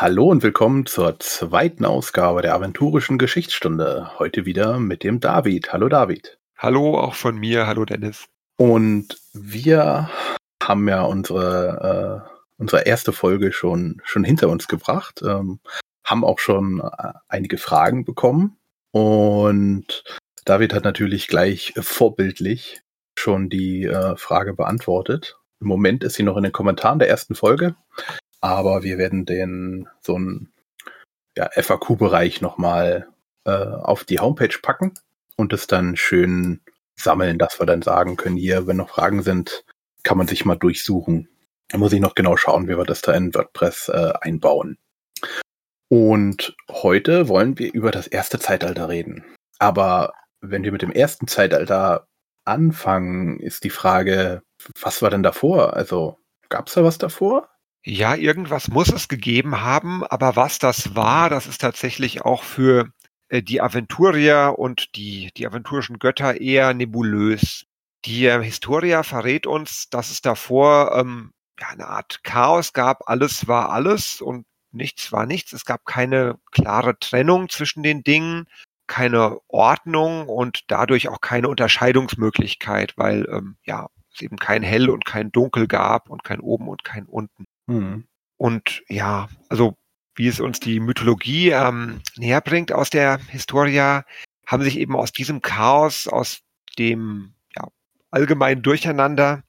Hallo und willkommen zur zweiten Ausgabe der Aventurischen Geschichtsstunde. Heute wieder mit dem David. Hallo David. Hallo auch von mir. Hallo Dennis. Und wir haben ja unsere, äh, unsere erste Folge schon, schon hinter uns gebracht, ähm, haben auch schon äh, einige Fragen bekommen. Und David hat natürlich gleich vorbildlich schon die äh, Frage beantwortet. Im Moment ist sie noch in den Kommentaren der ersten Folge. Aber wir werden den so einen ja, FAQ-Bereich nochmal äh, auf die Homepage packen und es dann schön sammeln, dass wir dann sagen können, hier, wenn noch Fragen sind, kann man sich mal durchsuchen. Da muss ich noch genau schauen, wie wir das da in WordPress äh, einbauen. Und heute wollen wir über das erste Zeitalter reden. Aber wenn wir mit dem ersten Zeitalter anfangen, ist die Frage, was war denn davor? Also gab es da was davor? Ja, irgendwas muss es gegeben haben, aber was das war, das ist tatsächlich auch für äh, die Aventurier und die, die aventurischen Götter eher nebulös. Die äh, Historia verrät uns, dass es davor ähm, ja, eine Art Chaos gab. Alles war alles und nichts war nichts. Es gab keine klare Trennung zwischen den Dingen, keine Ordnung und dadurch auch keine Unterscheidungsmöglichkeit, weil ähm, ja es eben kein Hell und kein Dunkel gab und kein Oben und kein Unten. Mhm. Und ja, also wie es uns die Mythologie ähm, näher bringt aus der Historia, haben sich eben aus diesem Chaos, aus dem ja, allgemeinen Durcheinander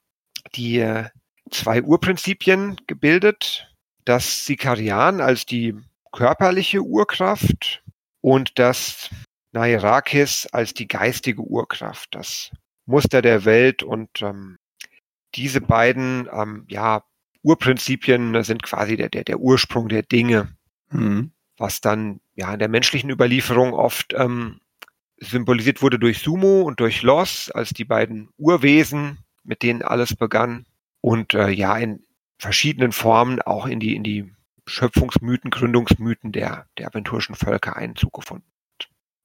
die äh, zwei Urprinzipien gebildet. Das Sikarian als die körperliche Urkraft und das Nairakis als die geistige Urkraft, das Muster der Welt und ähm, diese beiden ähm, ja, Urprinzipien sind quasi der, der, der Ursprung der Dinge, mhm. was dann ja in der menschlichen Überlieferung oft ähm, symbolisiert wurde durch Sumo und durch Los als die beiden Urwesen, mit denen alles begann und äh, ja in verschiedenen Formen auch in die in die Schöpfungsmythen, Gründungsmythen der der aventurischen Völker Einzug gefunden.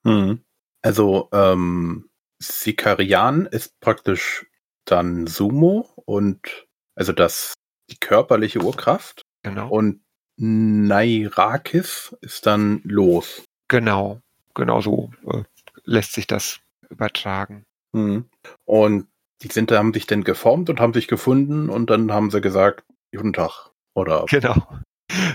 Mhm. Also ähm, Sikarian ist praktisch dann Sumo und also das die körperliche Urkraft. Genau. Und Nairakis ist dann los. Genau, genau so äh, lässt sich das übertragen. Mhm. Und die sind, haben sich dann geformt und haben sich gefunden und dann haben sie gesagt, guten Tag. Oder? Genau,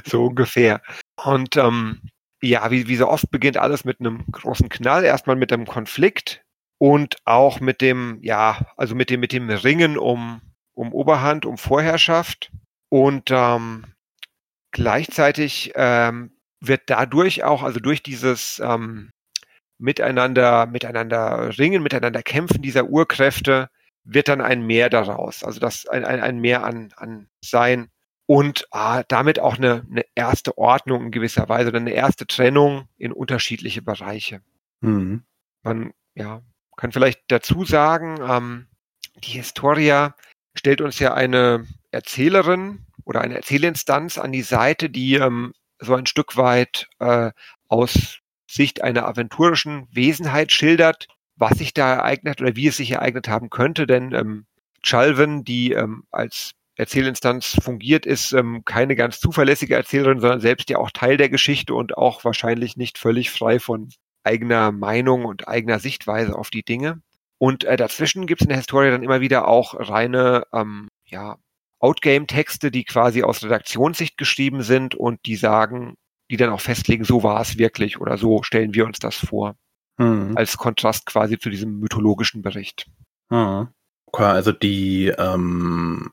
so ungefähr. Und ähm, ja, wie, wie so oft beginnt alles mit einem großen Knall, erstmal mit einem Konflikt und auch mit dem, ja, also mit dem, mit dem Ringen um, um Oberhand, um Vorherrschaft. Und ähm, gleichzeitig ähm, wird dadurch auch, also durch dieses ähm, Miteinander, miteinander ringen, miteinander kämpfen dieser Urkräfte, wird dann ein Mehr daraus. Also das ein, ein, ein Mehr an, an Sein und ah, damit auch eine, eine erste Ordnung in gewisser Weise oder eine erste Trennung in unterschiedliche Bereiche. Mhm. Man ja, kann vielleicht dazu sagen, ähm, die Historia stellt uns ja eine Erzählerin oder eine Erzählinstanz an die Seite, die ähm, so ein Stück weit äh, aus Sicht einer aventurischen Wesenheit schildert, was sich da ereignet oder wie es sich ereignet haben könnte. Denn ähm, Chalvin, die ähm, als Erzählinstanz fungiert, ist ähm, keine ganz zuverlässige Erzählerin, sondern selbst ja auch Teil der Geschichte und auch wahrscheinlich nicht völlig frei von eigener Meinung und eigener Sichtweise auf die Dinge. Und äh, dazwischen gibt es in der Historie dann immer wieder auch reine ähm, ja, Outgame-Texte, die quasi aus Redaktionssicht geschrieben sind und die sagen, die dann auch festlegen, so war es wirklich oder so stellen wir uns das vor. Mhm. Als Kontrast quasi zu diesem mythologischen Bericht. Mhm. Okay, also die, ähm,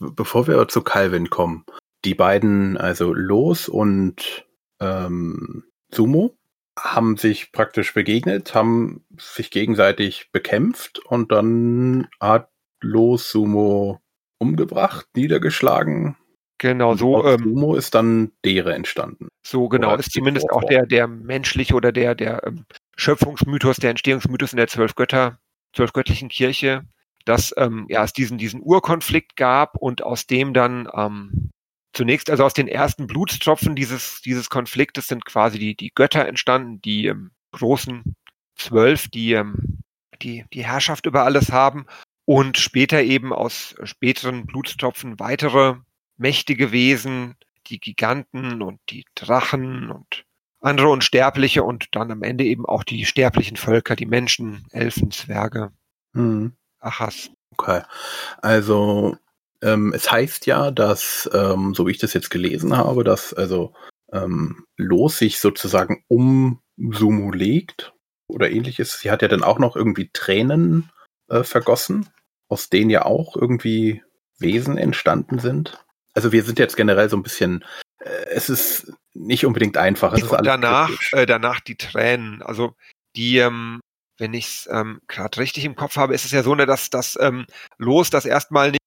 bevor wir zu Calvin kommen, die beiden, also Los und ähm, Sumo, haben sich praktisch begegnet, haben sich gegenseitig bekämpft und dann hat Los Sumo umgebracht, niedergeschlagen. Genau, so. Ähm, Sumo ist dann Dere entstanden. So genau, oder ist zumindest auch der, der menschliche oder der, der ähm, Schöpfungsmythos, der Entstehungsmythos in der zwölf Götter, zwölf göttlichen Kirche, dass ähm, ja, es diesen, diesen Urkonflikt gab und aus dem dann ähm, zunächst, also aus den ersten Blutstropfen dieses, dieses Konfliktes sind quasi die, die Götter entstanden, die ähm, großen zwölf, die, ähm, die die Herrschaft über alles haben und später eben aus späteren Blutstropfen weitere mächtige Wesen, die Giganten und die Drachen und andere Unsterbliche und dann am Ende eben auch die sterblichen Völker, die Menschen, Elfen, Zwerge, Mhm. Achas. Okay. Also ähm, es heißt ja, dass, ähm, so wie ich das jetzt gelesen habe, dass also ähm, Los sich sozusagen um Sumo legt oder ähnliches. Sie hat ja dann auch noch irgendwie Tränen äh, vergossen, aus denen ja auch irgendwie Wesen entstanden sind. Also wir sind jetzt generell so ein bisschen, äh, es ist nicht unbedingt einfach. Es Und danach, äh, danach die Tränen. Also die, ähm, wenn ich es ähm, gerade richtig im Kopf habe, ist es ja so, ne, dass das ähm, Los das erstmal nicht.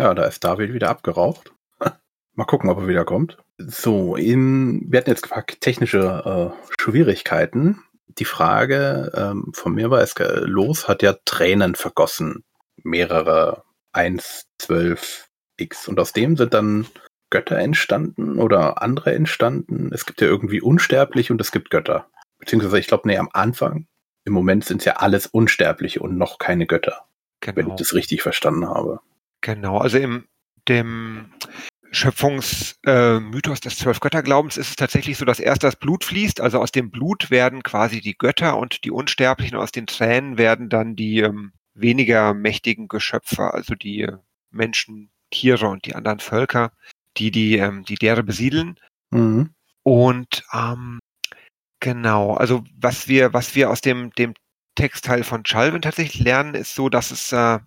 Ja, da ist David wieder abgeraucht. Mal gucken, ob er wieder kommt. So, in, wir hatten jetzt gefragt, technische äh, Schwierigkeiten. Die Frage ähm, von mir war, es äh, los hat ja Tränen vergossen. Mehrere 1, 12 X. Und aus dem sind dann Götter entstanden oder andere entstanden. Es gibt ja irgendwie unsterblich und es gibt Götter. Beziehungsweise, ich glaube, nee, am Anfang, im Moment sind es ja alles Unsterbliche und noch keine Götter, wenn ich das richtig verstanden habe. Genau, also im dem Schöpfungsmythos äh, des Zwölfgötterglaubens ist es tatsächlich so, dass erst das Blut fließt, also aus dem Blut werden quasi die Götter und die Unsterblichen, aus den Tränen werden dann die ähm, weniger mächtigen Geschöpfe, also die äh, Menschen, Tiere und die anderen Völker, die die, ähm, die Dere besiedeln. Mhm. Und ähm, genau, also was wir, was wir aus dem, dem Textteil von Chalvin tatsächlich lernen, ist so, dass es äh,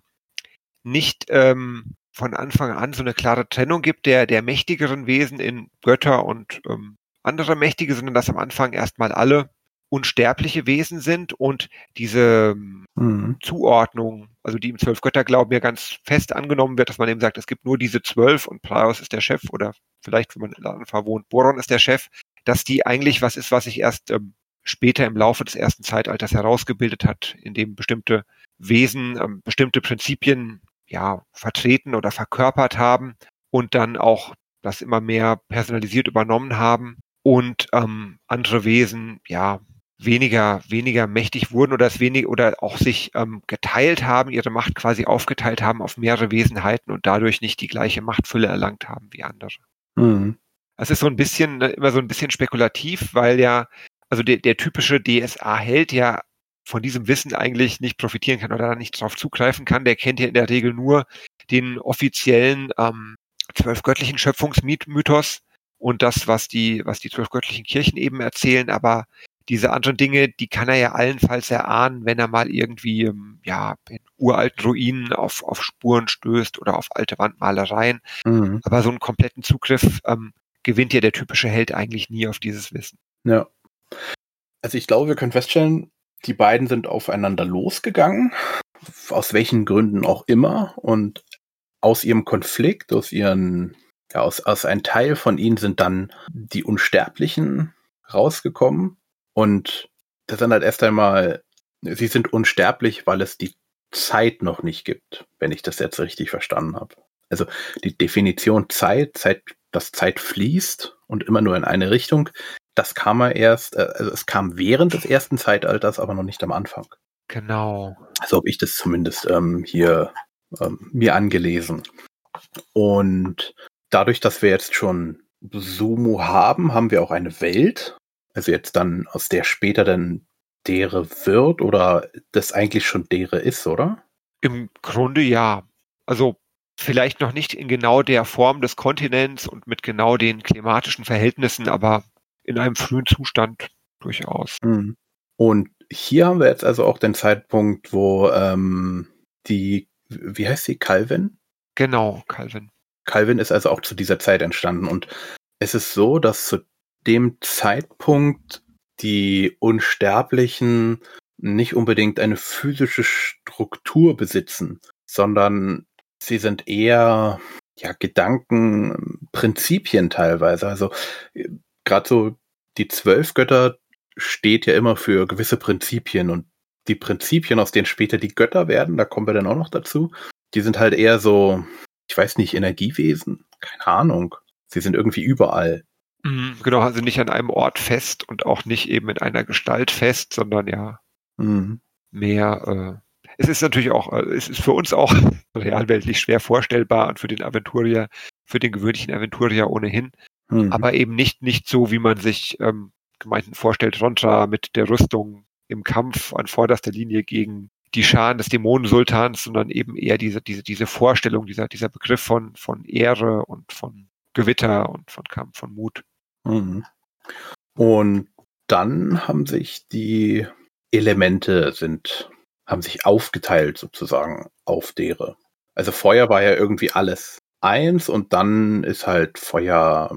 nicht ähm, von Anfang an so eine klare Trennung gibt der, der mächtigeren Wesen in Götter und ähm, andere Mächtige, sondern dass am Anfang erstmal alle unsterbliche Wesen sind und diese Mhm. Zuordnung, also die im Zwölf-Götter-Glauben ja ganz fest angenommen wird, dass man eben sagt, es gibt nur diese zwölf und Praios ist der Chef oder vielleicht, wenn man in Anfa wohnt, Boron ist der Chef, dass die eigentlich was ist, was sich erst ähm, später im Laufe des ersten Zeitalters herausgebildet hat, in dem bestimmte Wesen ähm, bestimmte Prinzipien ja vertreten oder verkörpert haben und dann auch das immer mehr personalisiert übernommen haben und ähm, andere Wesen ja weniger weniger mächtig wurden oder es wenig oder auch sich ähm, geteilt haben, ihre Macht quasi aufgeteilt haben auf mehrere Wesenheiten und dadurch nicht die gleiche Machtfülle erlangt haben wie andere. Mhm. Es ist so ein bisschen ne, immer so ein bisschen spekulativ, weil ja also der, der typische DSA-Held ja von diesem Wissen eigentlich nicht profitieren kann oder da nicht drauf zugreifen kann. Der kennt ja in der Regel nur den offiziellen ähm, zwölfgöttlichen Schöpfungsmythos und das, was die, was die zwölfgöttlichen Kirchen eben erzählen, aber diese anderen Dinge, die kann er ja allenfalls erahnen, wenn er mal irgendwie ähm, ja in uralten Ruinen auf, auf Spuren stößt oder auf alte Wandmalereien. Mhm. Aber so einen kompletten Zugriff ähm, gewinnt ja der typische Held eigentlich nie auf dieses Wissen. Ja. Also ich glaube, wir können feststellen, die beiden sind aufeinander losgegangen, aus welchen Gründen auch immer, und aus ihrem Konflikt, aus ihren, ja, aus, aus ein Teil von ihnen sind dann die Unsterblichen rausgekommen und das sind halt erst einmal, sie sind unsterblich, weil es die Zeit noch nicht gibt, wenn ich das jetzt richtig verstanden habe. Also die Definition Zeit, Zeit, dass Zeit fließt und immer nur in eine Richtung, das kam er erst, äh, also es kam während des ersten Zeitalters, aber noch nicht am Anfang. Genau. Also habe ich das zumindest ähm, hier ähm, mir angelesen. Und dadurch, dass wir jetzt schon Sumo haben, haben wir auch eine Welt. Also jetzt dann, aus der später dann dere wird oder das eigentlich schon dere ist, oder? Im Grunde ja. Also vielleicht noch nicht in genau der Form des Kontinents und mit genau den klimatischen Verhältnissen, aber in einem frühen Zustand durchaus. Mhm. Und hier haben wir jetzt also auch den Zeitpunkt, wo ähm, die, wie heißt sie, Calvin? Genau, Calvin. Calvin ist also auch zu dieser Zeit entstanden. Und es ist so, dass zu dem Zeitpunkt die Unsterblichen nicht unbedingt eine physische Struktur besitzen, sondern sie sind eher ja Gedanken, Prinzipien teilweise. Also gerade so die zwölf Götter steht ja immer für gewisse Prinzipien und die Prinzipien, aus denen später die Götter werden, da kommen wir dann auch noch dazu, die sind halt eher so, ich weiß nicht, Energiewesen, keine Ahnung. Sie sind irgendwie überall. Mhm, genau, also nicht an einem Ort fest und auch nicht eben in einer Gestalt fest, sondern ja Mhm. mehr. Äh, es ist natürlich auch, äh, es ist für uns auch realweltlich schwer vorstellbar und für den Aventurier, für den gewöhnlichen Aventurier ohnehin. Mhm. aber eben nicht, nicht so, wie man sich ähm, Gemeinden vorstellt, Rontra mit der Rüstung im Kampf an vorderster Linie gegen die Scharen des Dämonensultans, sondern eben eher diese, diese, diese Vorstellung, dieser, dieser Begriff von, von Ehre und von Gewitter und von Kampf, von Mut. Mhm. Und dann haben sich die Elemente sind, haben sich aufgeteilt sozusagen auf dere. Also Feuer war ja irgendwie alles eins und dann ist halt Feuer,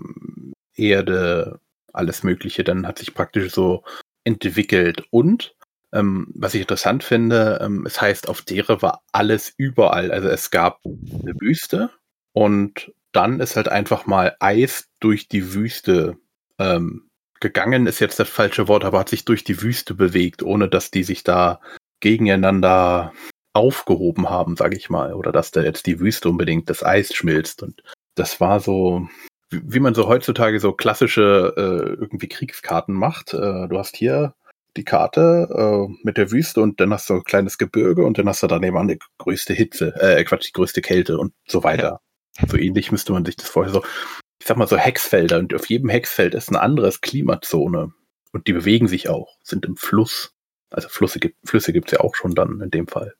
Erde, alles Mögliche, dann hat sich praktisch so entwickelt. Und ähm, was ich interessant finde, ähm, es heißt, auf dere war alles überall. Also es gab eine Wüste und dann ist halt einfach mal Eis durch die Wüste ähm, gegangen, ist jetzt das falsche Wort, aber hat sich durch die Wüste bewegt, ohne dass die sich da gegeneinander aufgehoben haben, sage ich mal, oder dass da jetzt die Wüste unbedingt das Eis schmilzt. Und das war so, wie man so heutzutage so klassische äh, irgendwie Kriegskarten macht. Äh, du hast hier die Karte äh, mit der Wüste und dann hast du ein kleines Gebirge und dann hast du daneben an die größte Hitze, äh, Quatsch, die größte Kälte und so weiter. Ja. So ähnlich müsste man sich das vorher so, ich sag mal so Hexfelder und auf jedem Hexfeld ist ein anderes Klimazone und die bewegen sich auch, sind im Fluss. Also Flüsse gibt Flüsse gibt's ja auch schon dann in dem Fall.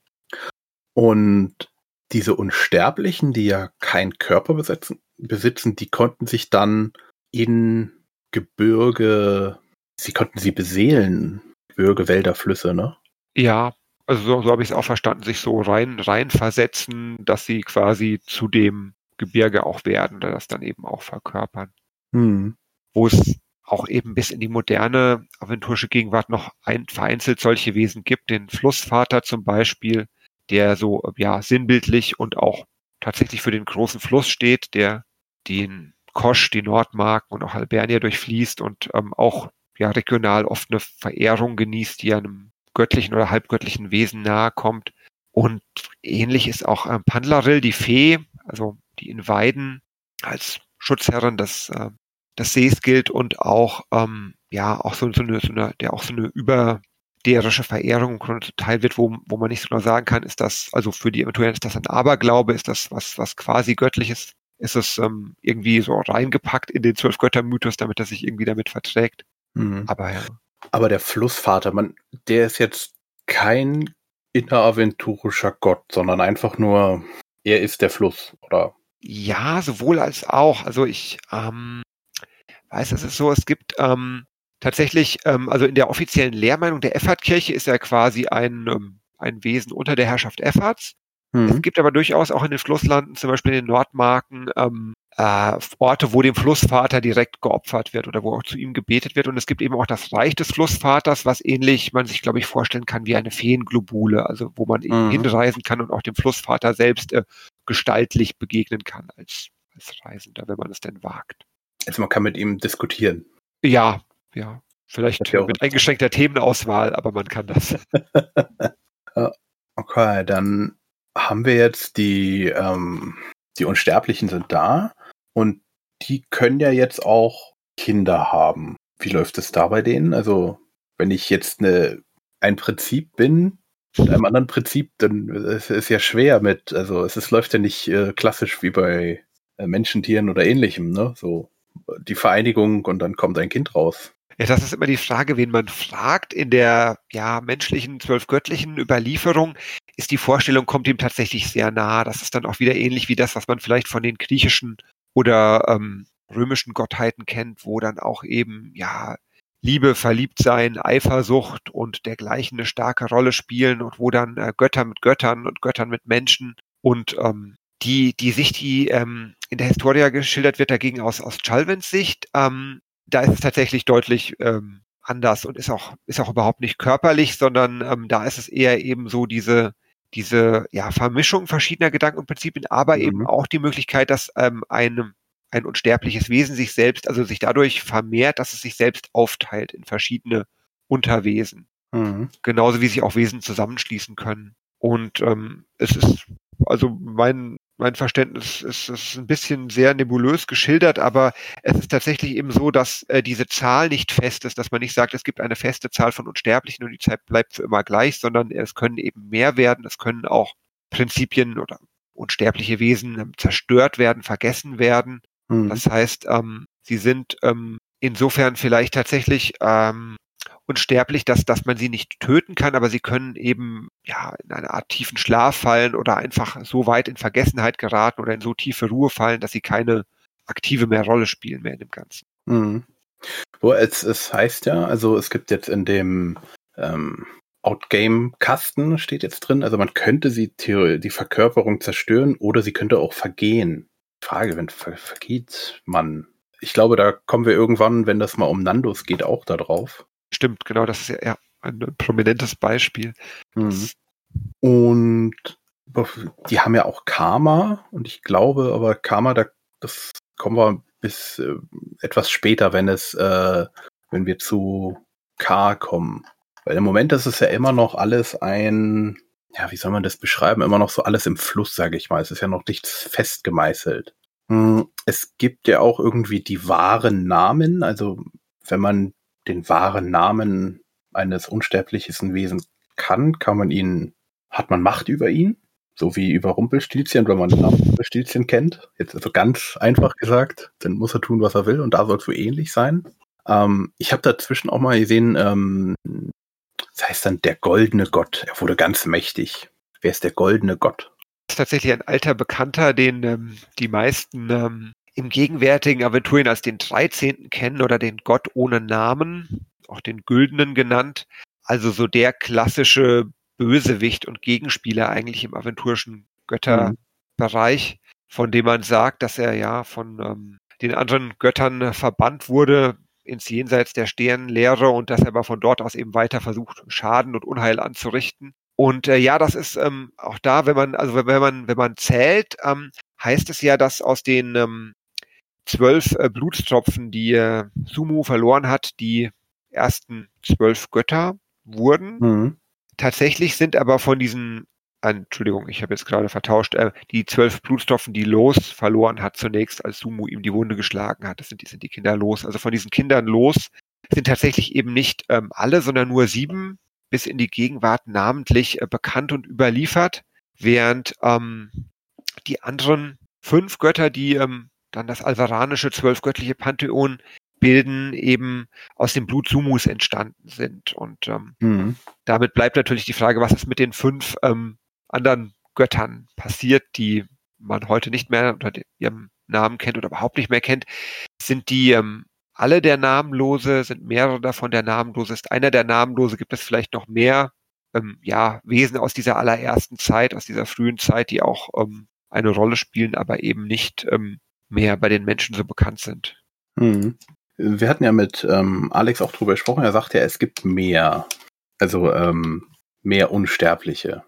Und diese Unsterblichen, die ja keinen Körper besitzen, besitzen, die konnten sich dann in Gebirge, sie konnten sie beseelen, Gebirge, Wälder, Flüsse, ne? Ja, also so, so habe ich es auch verstanden, sich so rein, rein versetzen, dass sie quasi zu dem Gebirge auch werden, das dann eben auch verkörpern. Hm. Wo es auch eben bis in die moderne aventurische Gegenwart noch ein, vereinzelt solche Wesen gibt, den Flussvater zum Beispiel, der so ja sinnbildlich und auch tatsächlich für den großen Fluss steht, der den Kosch, die Nordmarken und auch Albernia durchfließt und ähm, auch ja regional oft eine Verehrung genießt, die einem göttlichen oder halbgöttlichen Wesen nahe kommt. Und ähnlich ist auch ähm, Pandlaril, die Fee, also die in Weiden als Schutzherrin des, äh, des Sees gilt und auch ähm, ja auch so, so, eine, so eine, der auch so eine über derische Verehrung teil wird, wo, wo man nicht so genau sagen kann, ist das, also für die Eventuellen ist das ein Aberglaube, ist das was, was quasi göttliches, ist es ähm, irgendwie so reingepackt in den Zwölf-Götter-Mythos, damit er sich irgendwie damit verträgt. Mhm. Aber ja. Aber der Flussvater, man, der ist jetzt kein inneraventurischer Gott, sondern einfach nur, er ist der Fluss, oder? Ja, sowohl als auch. Also ich ähm, weiß, es ist so, es gibt ähm, tatsächlich, ähm, also in der offiziellen Lehrmeinung der Effertkirche ist er quasi ein, ähm, ein Wesen unter der Herrschaft Efferts. Mhm. Es gibt aber durchaus auch in den Flusslanden, zum Beispiel in den Nordmarken, ähm, äh, Orte, wo dem Flussvater direkt geopfert wird oder wo auch zu ihm gebetet wird. Und es gibt eben auch das Reich des Flussvaters, was ähnlich man sich, glaube ich, vorstellen kann wie eine Feenglobule, also wo man mhm. hinreisen kann und auch dem Flussvater selbst äh, gestaltlich begegnen kann als, als Reisender, wenn man es denn wagt. Also man kann mit ihm diskutieren. Ja, ja. Vielleicht mit eingeschränkter Themenauswahl, aber man kann das. okay, dann haben wir jetzt die, ähm, die Unsterblichen sind da und die können ja jetzt auch Kinder haben. Wie läuft es da bei denen? Also, wenn ich jetzt eine, ein Prinzip bin, mit einem anderen Prinzip, dann ist es ja schwer mit, also es ist, läuft ja nicht äh, klassisch wie bei äh, Menschentieren oder ähnlichem, ne? So die Vereinigung und dann kommt ein Kind raus. Ja, das ist immer die Frage, wen man fragt. In der ja, menschlichen, zwölfgöttlichen Überlieferung ist die Vorstellung, kommt ihm tatsächlich sehr nah. Das ist dann auch wieder ähnlich wie das, was man vielleicht von den griechischen oder ähm, römischen Gottheiten kennt, wo dann auch eben, ja, Liebe, Verliebtsein, Eifersucht und dergleichen eine starke Rolle spielen und wo dann äh, Götter mit Göttern und Göttern mit Menschen und ähm, die, die Sicht, die ähm, in der Historia geschildert wird, dagegen aus, aus Chalvins Sicht, ähm, da ist es tatsächlich deutlich ähm, anders und ist auch, ist auch überhaupt nicht körperlich, sondern ähm, da ist es eher eben so diese, diese ja, Vermischung verschiedener Gedanken und Prinzipien, aber mhm. eben auch die Möglichkeit, dass ähm, ein, ein unsterbliches Wesen sich selbst, also sich dadurch vermehrt, dass es sich selbst aufteilt in verschiedene Unterwesen. Mhm. Genauso wie sich auch Wesen zusammenschließen können. Und ähm, es ist, also mein mein Verständnis ist, ist ein bisschen sehr nebulös geschildert, aber es ist tatsächlich eben so, dass äh, diese Zahl nicht fest ist, dass man nicht sagt, es gibt eine feste Zahl von Unsterblichen und die Zeit bleibt für immer gleich, sondern es können eben mehr werden, es können auch Prinzipien oder unsterbliche Wesen ähm, zerstört werden, vergessen werden. Mhm. Das heißt, ähm, Sie sind ähm, insofern vielleicht tatsächlich ähm, unsterblich, dass, dass man sie nicht töten kann, aber sie können eben ja in eine Art tiefen Schlaf fallen oder einfach so weit in Vergessenheit geraten oder in so tiefe Ruhe fallen, dass sie keine aktive mehr Rolle spielen mehr in dem Ganzen. Mhm. Wo es, es heißt ja, also es gibt jetzt in dem ähm, Outgame-Kasten steht jetzt drin, also man könnte sie die Verkörperung zerstören oder sie könnte auch vergehen. Frage, wenn ver vergeht man. Ich glaube, da kommen wir irgendwann, wenn das mal um Nandos geht, auch da drauf. Stimmt, genau, das ist ja, ja ein prominentes Beispiel. Mhm. Und die haben ja auch Karma und ich glaube aber Karma, da, das kommen wir bis äh, etwas später, wenn es, äh, wenn wir zu K kommen. Weil im Moment ist es ja immer noch alles ein, ja, wie soll man das beschreiben? Immer noch so alles im Fluss, sage ich mal. Es ist ja noch nichts festgemeißelt. Hm, es gibt ja auch irgendwie die wahren Namen. Also wenn man den wahren Namen eines unsterblichen Wesens kann, kann man ihn, hat man Macht über ihn, so wie über Rumpelstilzchen, wenn man den Namen Rumpelstilzchen kennt. Jetzt also ganz einfach gesagt, dann muss er tun, was er will und da soll es so ähnlich sein. Ähm, ich habe dazwischen auch mal gesehen, ähm, das heißt dann der goldene Gott. Er wurde ganz mächtig. Wer ist der goldene Gott? Das ist tatsächlich ein alter Bekannter, den ähm, die meisten ähm, im gegenwärtigen Aventurien als den 13. kennen oder den Gott ohne Namen, auch den Güldenen genannt. Also so der klassische Bösewicht und Gegenspieler eigentlich im aventurischen Götterbereich, von dem man sagt, dass er ja von ähm, den anderen Göttern verbannt wurde, ins Jenseits der Sternenlehre und dass er aber von dort aus eben weiter versucht, Schaden und Unheil anzurichten. Und äh, ja, das ist ähm, auch da, wenn man, also wenn man, wenn man zählt, ähm, heißt es ja, dass aus den ähm, zwölf äh, Blutstropfen, die äh, Sumu verloren hat, die ersten zwölf Götter wurden. Mhm. Tatsächlich sind aber von diesen Entschuldigung, ich habe jetzt gerade vertauscht, äh, die zwölf Blutstoffen, die Los verloren hat zunächst, als Sumu ihm die Wunde geschlagen hat. Das sind, die sind die Kinder Los. Also von diesen Kindern Los sind tatsächlich eben nicht ähm, alle, sondern nur sieben bis in die Gegenwart namentlich äh, bekannt und überliefert, während ähm, die anderen fünf Götter, die ähm, dann das alvaranische zwölfgöttliche Pantheon bilden, eben aus dem Blut Sumus entstanden sind. Und ähm, mhm. damit bleibt natürlich die Frage, was ist mit den fünf ähm, anderen Göttern passiert, die man heute nicht mehr unter ihrem Namen kennt oder überhaupt nicht mehr kennt, sind die ähm, alle der Namenlose, sind mehrere davon der Namenlose, ist einer der Namenlose, gibt es vielleicht noch mehr ähm, ja, Wesen aus dieser allerersten Zeit, aus dieser frühen Zeit, die auch ähm, eine Rolle spielen, aber eben nicht ähm, mehr bei den Menschen so bekannt sind. Hm. Wir hatten ja mit ähm, Alex auch drüber gesprochen, er sagt ja, es gibt mehr, also ähm, mehr Unsterbliche.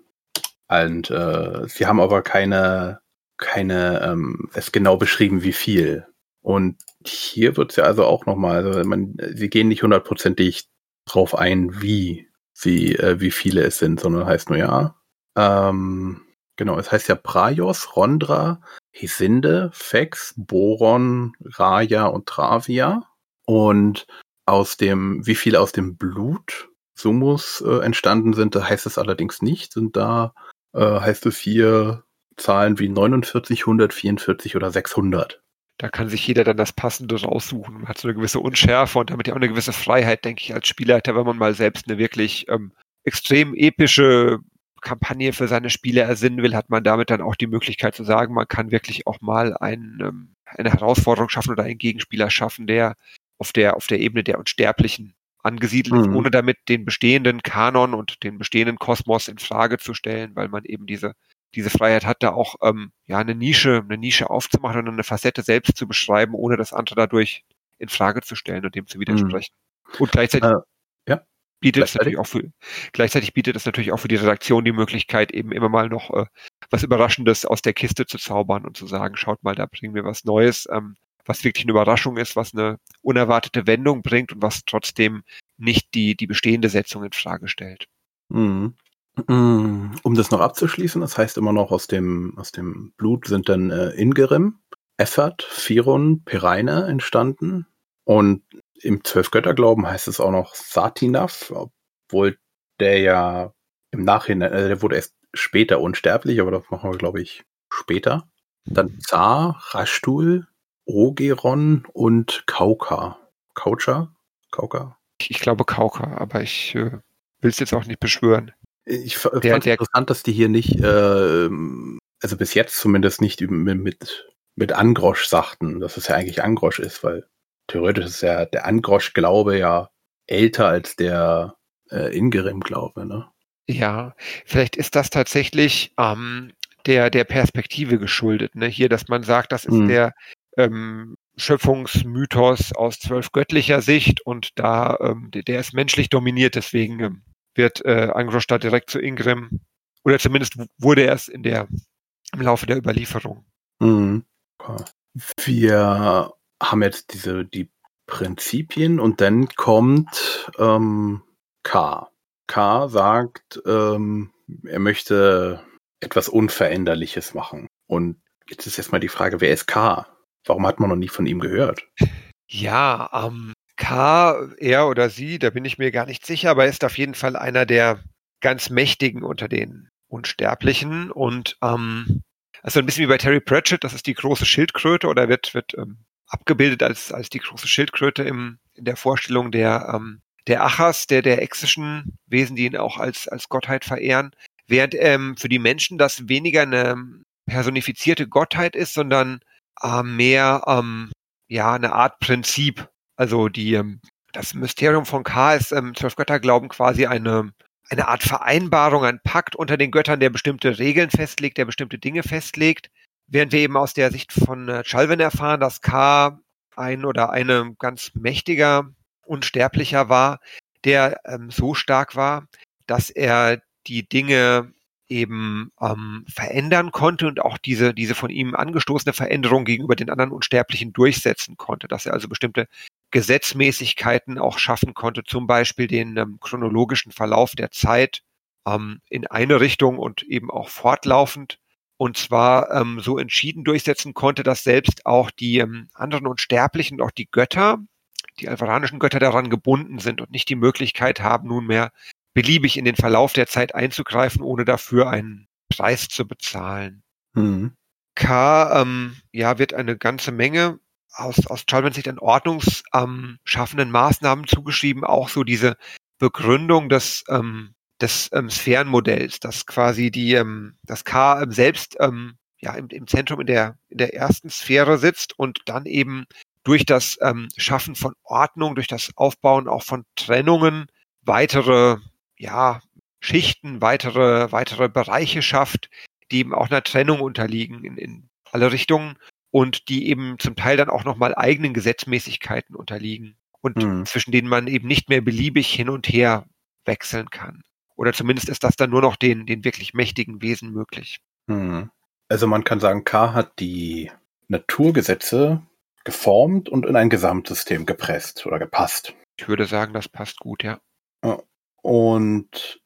Und äh, sie haben aber keine, keine, ähm, es genau beschrieben, wie viel. Und hier wird es ja also auch nochmal, also man, sie gehen nicht hundertprozentig drauf ein, wie sie, äh, wie viele es sind, sondern heißt nur ja. Ähm, genau, es heißt ja Praios, Rondra, Hesinde, Fex, Boron, Raya und Travia. Und aus dem, wie viel aus dem Blut Sumus äh, entstanden sind, da heißt es allerdings nicht. Sind da äh, heißt es hier Zahlen wie 49, 144 oder 600. Da kann sich jeder dann das Passende raussuchen. Man hat so eine gewisse Unschärfe und damit ja auch eine gewisse Freiheit, denke ich, als Spielleiter, wenn man mal selbst eine wirklich ähm, extrem epische Kampagne für seine Spiele ersinnen will, hat man damit dann auch die Möglichkeit zu sagen, man kann wirklich auch mal ein, ähm, eine Herausforderung schaffen oder einen Gegenspieler schaffen, der auf der, auf der Ebene der Unsterblichen angesiedelt mhm. ist, ohne damit den bestehenden Kanon und den bestehenden Kosmos in Frage zu stellen, weil man eben diese diese Freiheit hat, da auch ähm, ja eine Nische, eine Nische aufzumachen und eine Facette selbst zu beschreiben, ohne das andere dadurch in Frage zu stellen und dem zu widersprechen. Mhm. Und gleichzeitig äh, ja. Bietet es natürlich auch für gleichzeitig bietet es natürlich auch für die Redaktion die Möglichkeit, eben immer mal noch äh, was Überraschendes aus der Kiste zu zaubern und zu sagen, schaut mal, da bringen wir was Neues. Ähm, was wirklich eine Überraschung ist, was eine unerwartete Wendung bringt und was trotzdem nicht die, die bestehende Setzung in Frage stellt. Mhm. Um das noch abzuschließen, das heißt immer noch aus dem, aus dem Blut sind dann äh, Ingerim, Effert, Firon, Pereine entstanden. Und im Zwölfgötterglauben heißt es auch noch Satinaf, obwohl der ja im Nachhinein, äh, der wurde erst später unsterblich, aber das machen wir, glaube ich, später. Dann Zar, Rashtul, Ogeron und Kauka. Kaucha? Kauka? Ich, ich glaube Kauka, aber ich äh, will es jetzt auch nicht beschwören. Ich fand es interessant, dass die hier nicht, äh, also bis jetzt zumindest nicht mit, mit Angrosch sagten, dass es ja eigentlich Angrosch ist, weil theoretisch ist ja der Angrosch-Glaube ja älter als der äh, Ingerim-Glaube, ne? Ja, vielleicht ist das tatsächlich ähm, der, der Perspektive geschuldet. Ne? Hier, dass man sagt, das ist hm. der ähm, Schöpfungsmythos aus zwölf göttlicher Sicht und da, ähm, der, der, ist menschlich dominiert, deswegen ähm, wird äh, Angrostadt direkt zu Ingrim, oder zumindest wurde er es in der, im Laufe der Überlieferung. Mhm. Wir haben jetzt diese, die Prinzipien und dann kommt ähm, K. K sagt, ähm, er möchte etwas Unveränderliches machen. Und jetzt ist erstmal die Frage, wer ist K? Warum hat man noch nie von ihm gehört? Ja, ähm, K, er oder sie, da bin ich mir gar nicht sicher, aber er ist auf jeden Fall einer der ganz Mächtigen unter den Unsterblichen und ähm, also ein bisschen wie bei Terry Pratchett, das ist die große Schildkröte oder wird, wird ähm, abgebildet als, als die große Schildkröte im, in der Vorstellung der, ähm, der Achas, der, der exischen Wesen, die ihn auch als, als Gottheit verehren. Während ähm, für die Menschen das weniger eine personifizierte Gottheit ist, sondern äh, mehr ähm, ja eine Art Prinzip. Also die, ähm, das Mysterium von K ist ähm, zwölf Götter glauben quasi eine, eine Art Vereinbarung, ein Pakt unter den Göttern, der bestimmte Regeln festlegt, der bestimmte Dinge festlegt. Während wir eben aus der Sicht von äh, Chalvin erfahren, dass K ein oder eine ganz mächtiger Unsterblicher war, der ähm, so stark war, dass er die Dinge eben ähm, verändern konnte und auch diese, diese von ihm angestoßene Veränderung gegenüber den anderen Unsterblichen durchsetzen konnte, dass er also bestimmte Gesetzmäßigkeiten auch schaffen konnte, zum Beispiel den ähm, chronologischen Verlauf der Zeit ähm, in eine Richtung und eben auch fortlaufend und zwar ähm, so entschieden durchsetzen konnte, dass selbst auch die ähm, anderen Unsterblichen und auch die Götter, die alvaranischen Götter daran gebunden sind und nicht die Möglichkeit haben, nunmehr beliebig in den Verlauf der Zeit einzugreifen, ohne dafür einen Preis zu bezahlen. Mhm. K ähm, ja, wird eine ganze Menge aus, aus Chalmers Sicht an ordnungsschaffenden ähm, Maßnahmen zugeschrieben, auch so diese Begründung des, ähm, des ähm, Sphärenmodells, dass quasi die, ähm, das K ähm, selbst ähm, ja, im, im Zentrum in der, in der ersten Sphäre sitzt und dann eben durch das ähm, Schaffen von Ordnung, durch das Aufbauen auch von Trennungen weitere ja, Schichten, weitere, weitere Bereiche schafft, die eben auch einer Trennung unterliegen in, in alle Richtungen und die eben zum Teil dann auch nochmal eigenen Gesetzmäßigkeiten unterliegen und mhm. zwischen denen man eben nicht mehr beliebig hin und her wechseln kann. Oder zumindest ist das dann nur noch den, den wirklich mächtigen Wesen möglich. Mhm. Also man kann sagen, K hat die Naturgesetze geformt und in ein Gesamtsystem gepresst oder gepasst. Ich würde sagen, das passt gut, ja. Und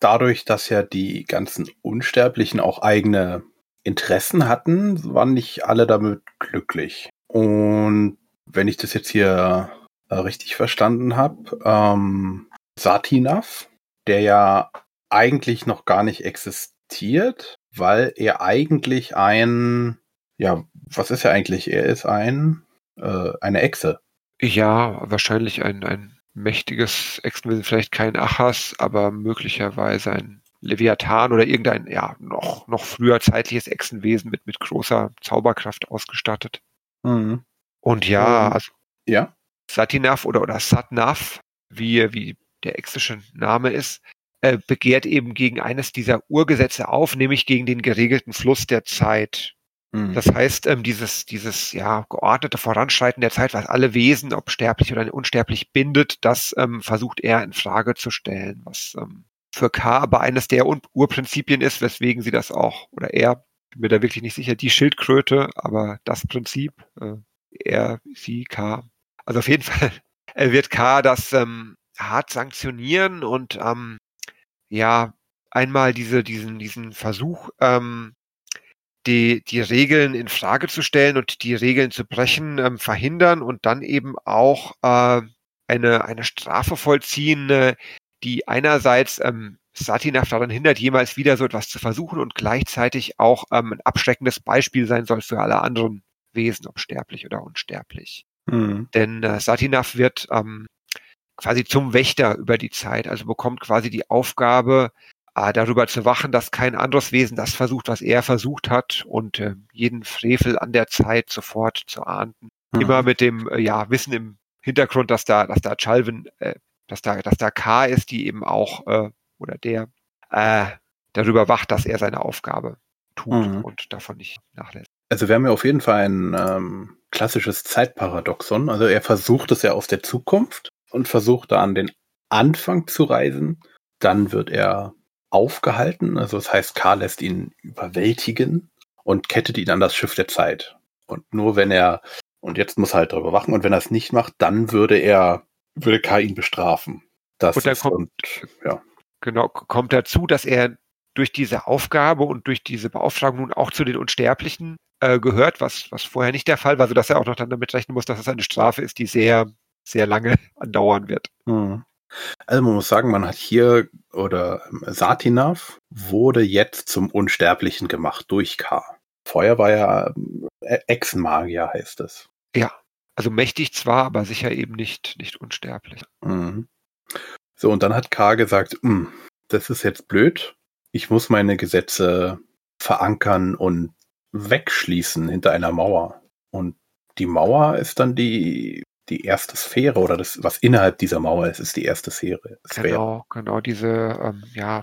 dadurch, dass ja die ganzen Unsterblichen auch eigene Interessen hatten, waren nicht alle damit glücklich. Und wenn ich das jetzt hier äh, richtig verstanden habe, ähm, Satinav, der ja eigentlich noch gar nicht existiert, weil er eigentlich ein, ja, was ist er eigentlich? Er ist ein, äh, eine Echse. Ja, wahrscheinlich ein, ein mächtiges Echsenwesen, vielleicht kein Achas, aber möglicherweise ein Leviathan oder irgendein, ja, noch, noch früher zeitliches Echsenwesen mit, mit großer Zauberkraft ausgestattet. Mhm. Und ja, also, ja. Satinav oder, oder Satnav, wie, wie der exische Name ist, äh, begehrt eben gegen eines dieser Urgesetze auf, nämlich gegen den geregelten Fluss der Zeit. Mhm. Das heißt, ähm, dieses, dieses ja, geordnete Voranschreiten der Zeit, was alle Wesen, ob sterblich oder unsterblich, bindet, das ähm, versucht er in Frage zu stellen, was ähm, für K aber eines der Urprinzipien ist, weswegen sie das auch, oder er, bin mir da wirklich nicht sicher, die Schildkröte, aber das Prinzip, äh, er, sie, K. Also auf jeden Fall wird K das ähm, hart sanktionieren und ähm, ja, einmal diese, diesen, diesen Versuch, ähm, die, die Regeln in Frage zu stellen und die Regeln zu brechen, ähm, verhindern und dann eben auch äh, eine, eine Strafe vollziehen, äh, die einerseits ähm, Satinaf daran hindert, jemals wieder so etwas zu versuchen und gleichzeitig auch ähm, ein abschreckendes Beispiel sein soll für alle anderen Wesen, ob sterblich oder unsterblich. Mhm. Denn äh, Satinav wird ähm, quasi zum Wächter über die Zeit, also bekommt quasi die Aufgabe, äh, darüber zu wachen, dass kein anderes Wesen das versucht, was er versucht hat und äh, jeden Frevel an der Zeit sofort zu ahnden. Mhm. Immer mit dem äh, ja, Wissen im Hintergrund, dass da, dass da Chalvin, äh, dass da, dass da K ist, die eben auch äh, oder der äh, darüber wacht, dass er seine Aufgabe tut mhm. und davon nicht nachlässt. Also wir haben ja auf jeden Fall ein ähm, klassisches Zeitparadoxon. Also er versucht es ja aus der Zukunft und versucht da an den Anfang zu reisen. Dann wird er aufgehalten. Also das heißt, K lässt ihn überwältigen und kettet ihn an das Schiff der Zeit. Und nur wenn er, und jetzt muss er halt darüber wachen, und wenn er es nicht macht, dann würde er, würde K ihn bestrafen. Das und dann kommt, und, ja. Genau, kommt dazu, dass er durch diese Aufgabe und durch diese Beauftragung nun auch zu den Unsterblichen äh, gehört, was, was vorher nicht der Fall war, sodass er auch noch dann damit rechnen muss, dass es eine Strafe ist, die sehr, sehr lange andauern wird. Hm. Also man muss sagen, man hat hier, oder ähm, Satinav wurde jetzt zum Unsterblichen gemacht durch K. Vorher war ja äh, Ex-Magier, heißt es. Ja, also mächtig zwar, aber sicher eben nicht, nicht unsterblich. Mhm. So, und dann hat K gesagt, hm, das ist jetzt blöd. Ich muss meine Gesetze verankern und wegschließen hinter einer Mauer. Und die Mauer ist dann die, die erste Sphäre oder das, was innerhalb dieser Mauer ist, ist die erste Sphäre. Genau, genau, diese, ähm, ja,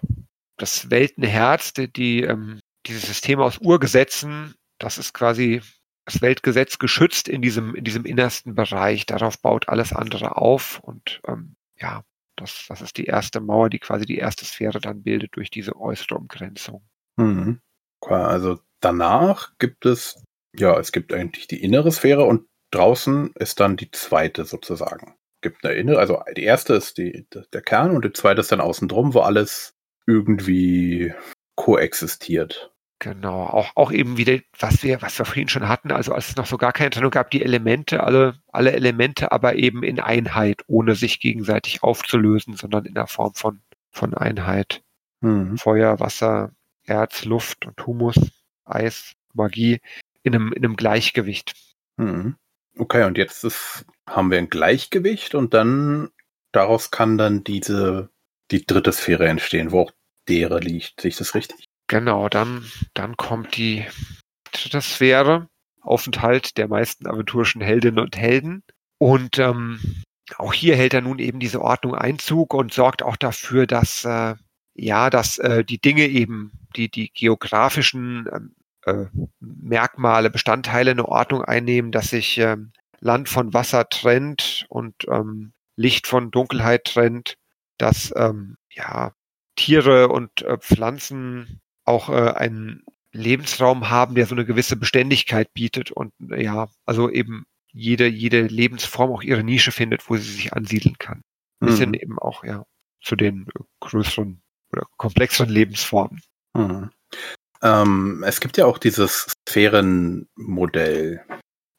das Weltenherz, die, die ähm, dieses System aus Urgesetzen, das ist quasi das Weltgesetz geschützt in diesem, in diesem innersten Bereich. Darauf baut alles andere auf und ähm, ja, das, das ist die erste Mauer, die quasi die erste Sphäre dann bildet durch diese äußere Umgrenzung. Mhm. Also danach gibt es, ja, es gibt eigentlich die innere Sphäre und draußen ist dann die zweite sozusagen. Gibt eine innere, also die erste ist die, der Kern und die zweite ist dann außen drum, wo alles irgendwie koexistiert. Genau, auch, auch eben wieder, was wir, was wir vorhin schon hatten, also als es noch so gar keine Trennung gab, die Elemente, alle, alle Elemente aber eben in Einheit, ohne sich gegenseitig aufzulösen, sondern in der Form von, von Einheit. Mhm. Feuer, Wasser, Erz, Luft und Humus, Eis, Magie in einem, in einem Gleichgewicht. Mhm. Okay, und jetzt ist, haben wir ein Gleichgewicht und dann daraus kann dann diese, die dritte Sphäre entstehen, wo auch dere liegt. Sehe ich das richtig? Genau, dann, dann kommt die dritte Sphäre, Aufenthalt der meisten aventurischen Heldinnen und Helden. Und ähm, auch hier hält er nun eben diese Ordnung Einzug und sorgt auch dafür, dass äh, ja, dass äh, die Dinge eben, die, die geografischen ähm, äh, Merkmale, Bestandteile eine Ordnung einnehmen, dass sich ähm, Land von Wasser trennt und ähm, Licht von Dunkelheit trennt, dass ähm, ja Tiere und äh, Pflanzen auch äh, einen Lebensraum haben, der so eine gewisse Beständigkeit bietet und ja, also eben jede, jede Lebensform auch ihre Nische findet, wo sie sich ansiedeln kann. Ein bisschen mhm. eben auch, ja, zu den größeren oder komplexeren Lebensformen. Mhm. Ähm, es gibt ja auch dieses Sphärenmodell.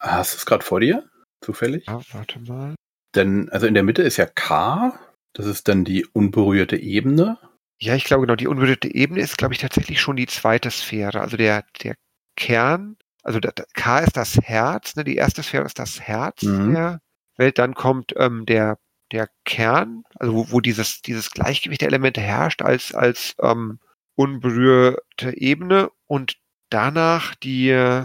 Hast du es gerade vor dir? Zufällig? Ja, warte mal. Denn, also in der Mitte ist ja K, das ist dann die unberührte Ebene. Ja, ich glaube genau, die unberührte Ebene ist, glaube ich, tatsächlich schon die zweite Sphäre. Also der, der Kern, also der, K ist das Herz, ne? die erste Sphäre ist das Herz mhm. der Welt, dann kommt ähm, der der Kern, also wo, wo dieses, dieses Gleichgewicht der Elemente herrscht als, als ähm, unberührte Ebene und danach die,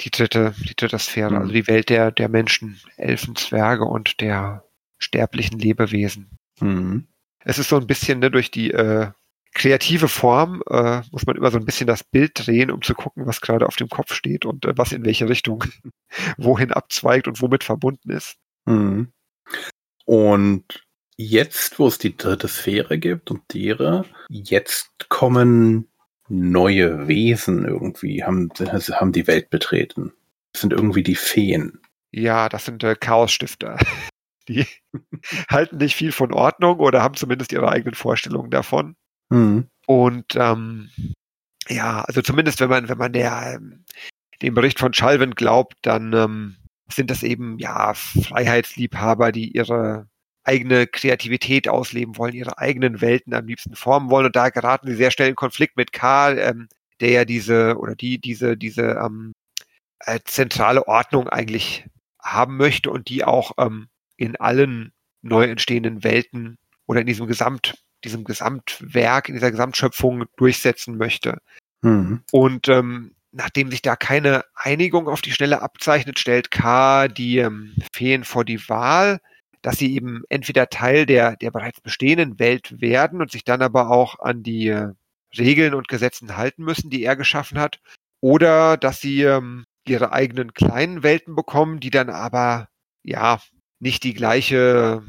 die dritte, die dritte Sphäre, mhm. also die Welt der, der Menschen, Elfen, Zwerge und der sterblichen Lebewesen. Mhm. Es ist so ein bisschen ne, durch die äh, kreative Form äh, muss man immer so ein bisschen das Bild drehen, um zu gucken, was gerade auf dem Kopf steht und äh, was in welche Richtung wohin abzweigt und womit verbunden ist. Mhm. Und jetzt, wo es die dritte Sphäre gibt und dere, jetzt kommen neue Wesen irgendwie, haben, haben die Welt betreten. Das sind irgendwie die Feen. Ja, das sind äh, Chaosstifter. Die halten nicht viel von Ordnung oder haben zumindest ihre eigenen Vorstellungen davon. Mhm. Und ähm, ja, also zumindest wenn man, wenn man der, ähm, dem Bericht von Schalven glaubt, dann ähm, sind das eben ja Freiheitsliebhaber, die ihre eigene Kreativität ausleben wollen, ihre eigenen Welten am liebsten formen wollen. Und da geraten sie sehr schnell in Konflikt mit Karl, ähm, der ja diese oder die diese diese ähm, äh, zentrale Ordnung eigentlich haben möchte und die auch ähm, in allen neu entstehenden Welten oder in diesem Gesamt, diesem Gesamtwerk, in dieser Gesamtschöpfung durchsetzen möchte. Mhm. Und ähm, nachdem sich da keine Einigung auf die Schnelle abzeichnet, stellt K die ähm, Feen vor die Wahl, dass sie eben entweder Teil der, der bereits bestehenden Welt werden und sich dann aber auch an die äh, Regeln und Gesetzen halten müssen, die er geschaffen hat, oder dass sie ähm, ihre eigenen kleinen Welten bekommen, die dann aber ja nicht die gleiche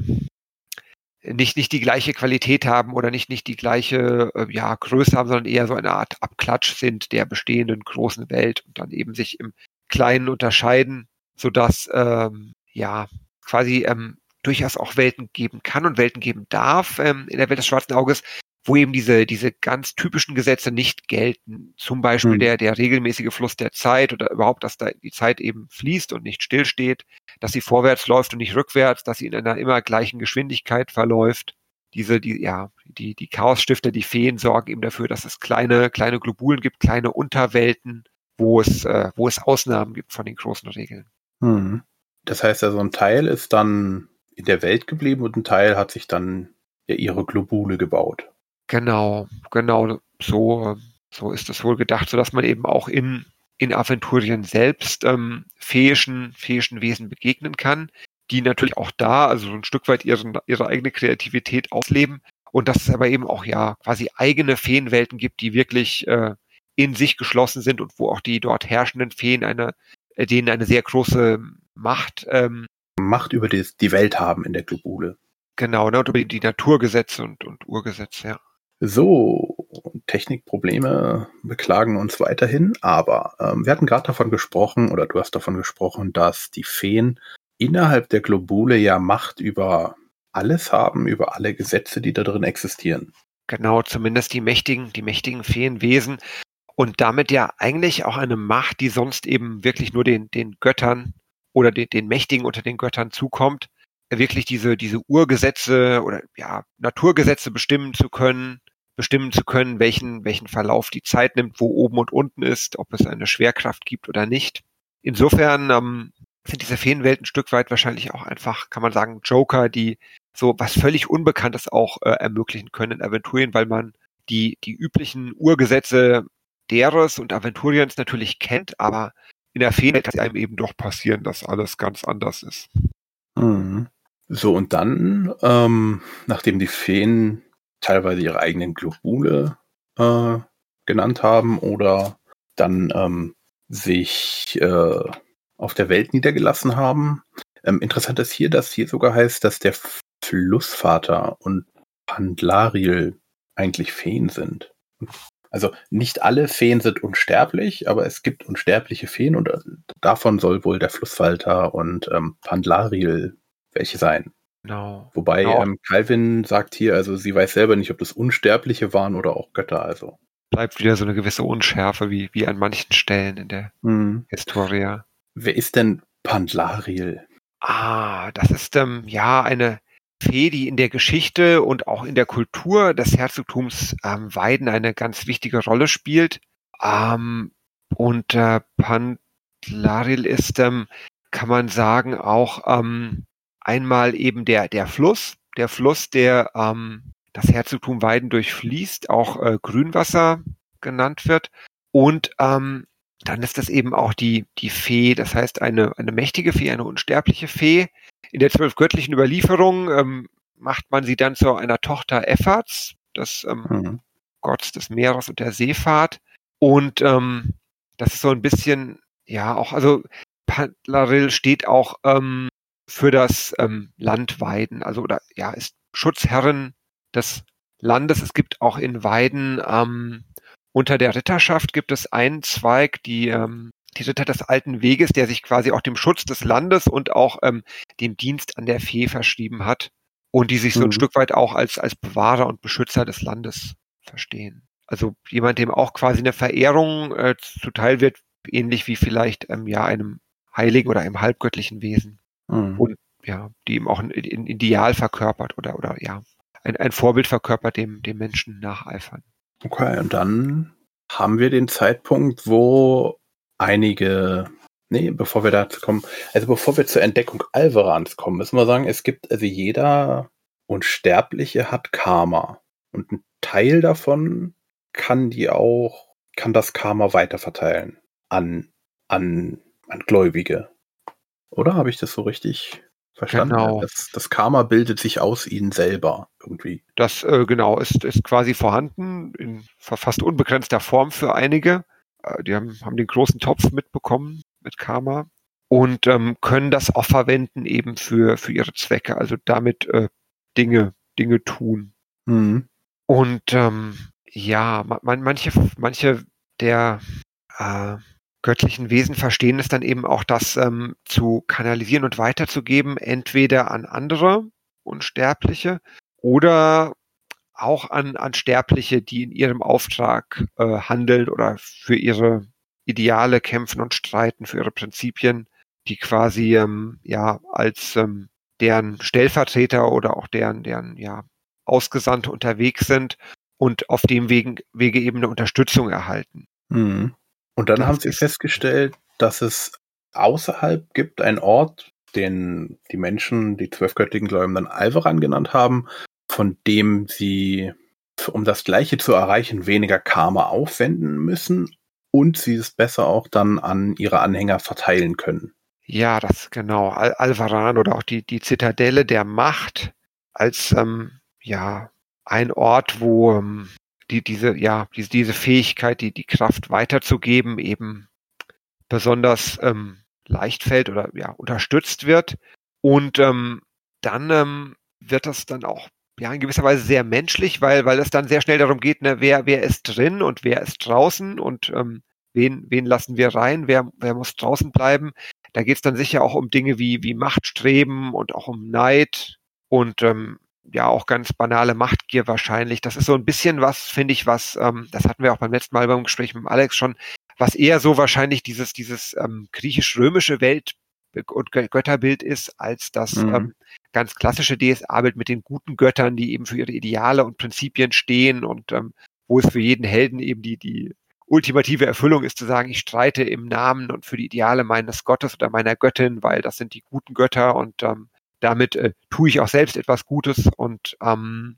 nicht, nicht die gleiche Qualität haben oder nicht, nicht die gleiche äh, ja, Größe haben, sondern eher so eine Art Abklatsch sind der bestehenden großen Welt und dann eben sich im Kleinen unterscheiden, sodass ähm, ja quasi ähm, durchaus auch Welten geben kann und Welten geben darf ähm, in der Welt des schwarzen Auges, wo eben diese, diese ganz typischen Gesetze nicht gelten. Zum Beispiel mhm. der, der regelmäßige Fluss der Zeit oder überhaupt, dass da die Zeit eben fließt und nicht stillsteht, dass sie vorwärts läuft und nicht rückwärts, dass sie in einer immer gleichen Geschwindigkeit verläuft. Diese, die, ja, die, die Chaosstifter, die Feen sorgen eben dafür, dass es kleine, kleine Globulen gibt, kleine Unterwelten, wo es, äh, wo es Ausnahmen gibt von den großen Regeln. Mhm. Das heißt also, ein Teil ist dann in der Welt geblieben und ein Teil hat sich dann ja ihre Globule gebaut. Genau, genau so, so ist es wohl gedacht, so dass man eben auch in, in Aventurien selbst ähm, fähischen, fähischen Wesen begegnen kann, die natürlich auch da, also so ein Stück weit ihren, ihre eigene Kreativität ausleben und dass es aber eben auch ja quasi eigene Feenwelten gibt, die wirklich äh, in sich geschlossen sind und wo auch die dort herrschenden Feen eine, äh, denen eine sehr große Macht ähm, Macht über die, die Welt haben in der Globule. Genau, ne, und über die Naturgesetze und, und Urgesetze, ja. So, Technikprobleme beklagen uns weiterhin, aber ähm, wir hatten gerade davon gesprochen, oder du hast davon gesprochen, dass die Feen innerhalb der Globule ja Macht über alles haben, über alle Gesetze, die da drin existieren. Genau, zumindest die mächtigen, die mächtigen Feenwesen und damit ja eigentlich auch eine Macht, die sonst eben wirklich nur den, den Göttern oder den, den Mächtigen unter den Göttern zukommt, wirklich diese, diese Urgesetze oder ja, Naturgesetze bestimmen zu können, bestimmen zu können, welchen, welchen Verlauf die Zeit nimmt, wo oben und unten ist, ob es eine Schwerkraft gibt oder nicht. Insofern ähm, sind diese Feenwelten ein Stück weit wahrscheinlich auch einfach, kann man sagen, Joker, die so was völlig Unbekanntes auch äh, ermöglichen können in Aventurien, weil man die, die üblichen Urgesetze deres und Aventuriens natürlich kennt, aber in der Feenwelt kann es einem eben doch passieren, dass alles ganz anders ist. Mhm. So, und dann, ähm, nachdem die Feen teilweise ihre eigenen Globule äh, genannt haben oder dann ähm, sich äh, auf der Welt niedergelassen haben. Ähm, interessant ist hier, dass hier sogar heißt, dass der Flussvater und Pandlaril eigentlich Feen sind. Also nicht alle Feen sind unsterblich, aber es gibt unsterbliche Feen und äh, davon soll wohl der Flussvater und ähm, Pandlaril welche sein. Genau. Wobei genau. Ähm, Calvin sagt hier, also sie weiß selber nicht, ob das Unsterbliche waren oder auch Götter. Also bleibt wieder so eine gewisse Unschärfe wie, wie an manchen Stellen in der hm. Historia. Wer ist denn Pandlaril? Ah, das ist ähm, ja eine Fee, die in der Geschichte und auch in der Kultur des Herzogtums ähm, Weiden eine ganz wichtige Rolle spielt. Ähm, und äh, Pandlaril ist, ähm, kann man sagen, auch ähm, Einmal eben der, der Fluss, der Fluss, der ähm, das Herzogtum Weiden durchfließt, auch äh, Grünwasser genannt wird. Und ähm, dann ist das eben auch die, die Fee, das heißt eine, eine mächtige Fee, eine unsterbliche Fee. In der zwölf göttlichen Überlieferung ähm, macht man sie dann zu einer Tochter Efforts, des ähm, mhm. Gotts des Meeres und der Seefahrt. Und ähm, das ist so ein bisschen, ja, auch, also Pantlaril steht auch ähm, für das ähm, Land Weiden, also oder ja, ist Schutzherrin des Landes. Es gibt auch in Weiden ähm, unter der Ritterschaft gibt es einen Zweig, die ähm, die Ritter des alten Weges, der sich quasi auch dem Schutz des Landes und auch ähm, dem Dienst an der Fee verschrieben hat und die sich so ein mhm. Stück weit auch als als Bewahrer und Beschützer des Landes verstehen. Also jemand, dem auch quasi eine Verehrung äh, zuteil wird, ähnlich wie vielleicht ähm, ja einem heiligen oder einem halbgöttlichen Wesen mhm. und ja, die eben auch ein, ein, Ideal verkörpert oder, oder ja, ein, ein Vorbild verkörpert, dem, dem Menschen nacheifern. Okay, und dann haben wir den Zeitpunkt, wo einige Nee, bevor wir dazu kommen, also bevor wir zur Entdeckung Alvarans kommen, müssen wir sagen, es gibt, also jeder Unsterbliche hat Karma. Und ein Teil davon kann die auch, kann das Karma weiterverteilen an, an, an Gläubige. Oder habe ich das so richtig verstanden? Genau. Das, das Karma bildet sich aus ihnen selber irgendwie. Das äh, genau ist, ist quasi vorhanden in fast unbegrenzter Form für einige. Äh, die haben, haben den großen Topf mitbekommen mit Karma und ähm, können das auch verwenden eben für, für ihre Zwecke, also damit äh, Dinge, Dinge tun. Mhm. Und ähm, ja, man, manche, manche der äh, göttlichen Wesen verstehen es dann eben auch, das ähm, zu kanalisieren und weiterzugeben, entweder an andere Unsterbliche oder auch an, an Sterbliche, die in ihrem Auftrag äh, handeln oder für ihre Ideale kämpfen und streiten, für ihre Prinzipien, die quasi ähm, ja als ähm, deren Stellvertreter oder auch deren, deren ja Ausgesandte unterwegs sind und auf dem Wegen, Wege eben eine Unterstützung erhalten. Mhm. Und dann Das haben sie festgestellt, dass es außerhalb gibt einen Ort, den die Menschen, die zwölf göttlichen Gläubigen dann Alvaran genannt haben, von dem sie, um das Gleiche zu erreichen, weniger Karma aufwenden müssen und sie es besser auch dann an ihre Anhänger verteilen können. Ja, das genau. Al Alvaran oder auch die, die Zitadelle der Macht als ähm, ja ein Ort, wo ähm, die, diese, ja, diese, diese Fähigkeit, die, die Kraft weiterzugeben, eben besonders ähm, leicht fällt oder ja, unterstützt wird. Und ähm, dann ähm, wird das dann auch ja in gewisser Weise sehr menschlich, weil, weil es dann sehr schnell darum geht, ne, wer, wer ist drin und wer ist draußen und ähm, wen, wen lassen wir rein, wer, wer muss draußen bleiben. Da geht es dann sicher auch um Dinge wie, wie Machtstreben und auch um Neid und ähm, ja auch ganz banale Machtgier wahrscheinlich. Das ist so ein bisschen was, finde ich, was, ähm, das hatten wir auch beim letzten Mal beim Gespräch mit Alex schon, was eher so wahrscheinlich dieses, dieses ähm, griechisch-römische Welt- und Gö- Götterbild ist, als das Mhm. ähm, ganz klassische DSA-Bild mit den guten Göttern, die eben für ihre Ideale und Prinzipien stehen und ähm, wo es für jeden Helden eben die, die ultimative Erfüllung ist zu sagen, ich streite im Namen und für die Ideale meines Gottes oder meiner Göttin, weil das sind die guten Götter und ähm, damit äh, tue ich auch selbst etwas Gutes und ähm,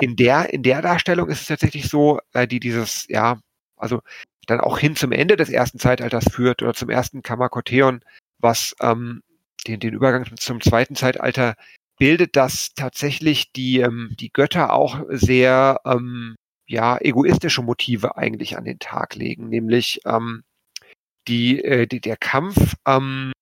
in der in der Darstellung ist es tatsächlich so, äh, die dieses ja also dann auch hin zum Ende des ersten Zeitalters führt oder zum ersten Kammerkotheon, was ähm, den den Übergang zum zweiten Zeitalter bildet, dass tatsächlich die ähm, die Götter auch sehr ähm, ja egoistische Motive eigentlich an den Tag legen, nämlich ähm, die, äh, die der Kampf ähm,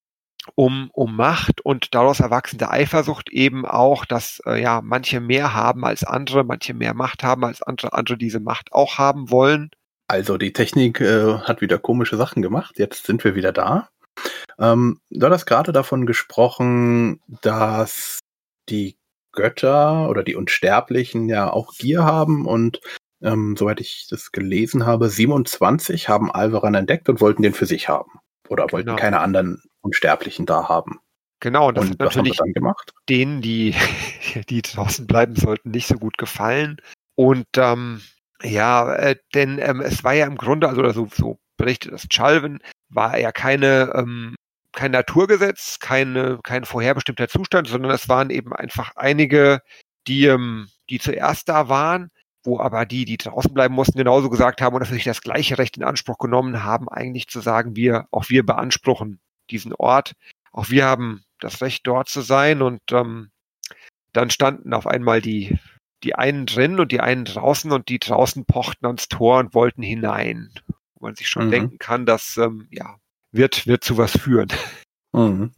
um, um Macht und daraus erwachsende Eifersucht eben auch, dass äh, ja manche mehr haben als andere, manche mehr Macht haben als andere, andere diese Macht auch haben wollen. Also die Technik äh, hat wieder komische Sachen gemacht. Jetzt sind wir wieder da. Ähm, du hattest gerade davon gesprochen, dass die Götter oder die Unsterblichen ja auch Gier haben und ähm, soweit ich das gelesen habe, 27 haben Alvaran entdeckt und wollten den für sich haben. Oder wollten Genau. keine anderen Unsterblichen da haben. Genau, und das und hat natürlich denen, die, die draußen bleiben sollten, nicht so gut gefallen. Und ähm, ja, äh, denn ähm, es war ja im Grunde, also so, so berichtet das Chalvin, war ja keine ähm, kein Naturgesetz, keine, kein vorherbestimmter Zustand, sondern es waren eben einfach einige, die, ähm, die zuerst da waren, wo aber die, die draußen bleiben mussten, genauso gesagt haben oder für sich das gleiche Recht in Anspruch genommen haben, eigentlich zu sagen, wir, auch wir beanspruchen diesen Ort, auch wir haben das Recht dort zu sein und ähm, dann standen auf einmal die, die einen drin und die einen draußen und die draußen pochten ans Tor und wollten hinein. Wo man sich schon Mhm. denken kann, dass ähm, ja, wird, wird zu was führen. Mhm.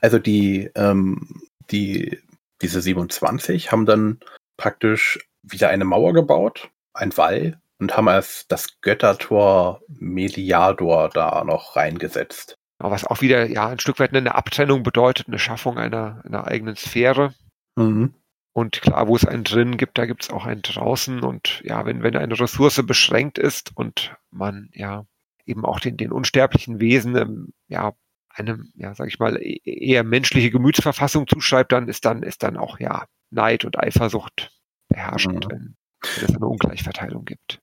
Also die, ähm, die, diese 27 haben dann praktisch wieder eine Mauer gebaut, ein Wall, und haben erst das Göttertor Meliador da noch reingesetzt. Aber was auch wieder ja ein Stück weit eine Abtrennung bedeutet, eine Schaffung einer, einer eigenen Sphäre. Mhm. Und klar, wo es einen drin gibt, da gibt es auch einen draußen. Und ja, wenn, wenn eine Ressource beschränkt ist und man ja eben auch den, den unsterblichen Wesen ähm, ja eine, ja, sag ich mal, e- eher menschliche Gemütsverfassung zuschreibt, dann ist dann, ist dann auch ja Neid und Eifersucht beherrschend, Mhm. wenn, wenn es eine Ungleichverteilung gibt.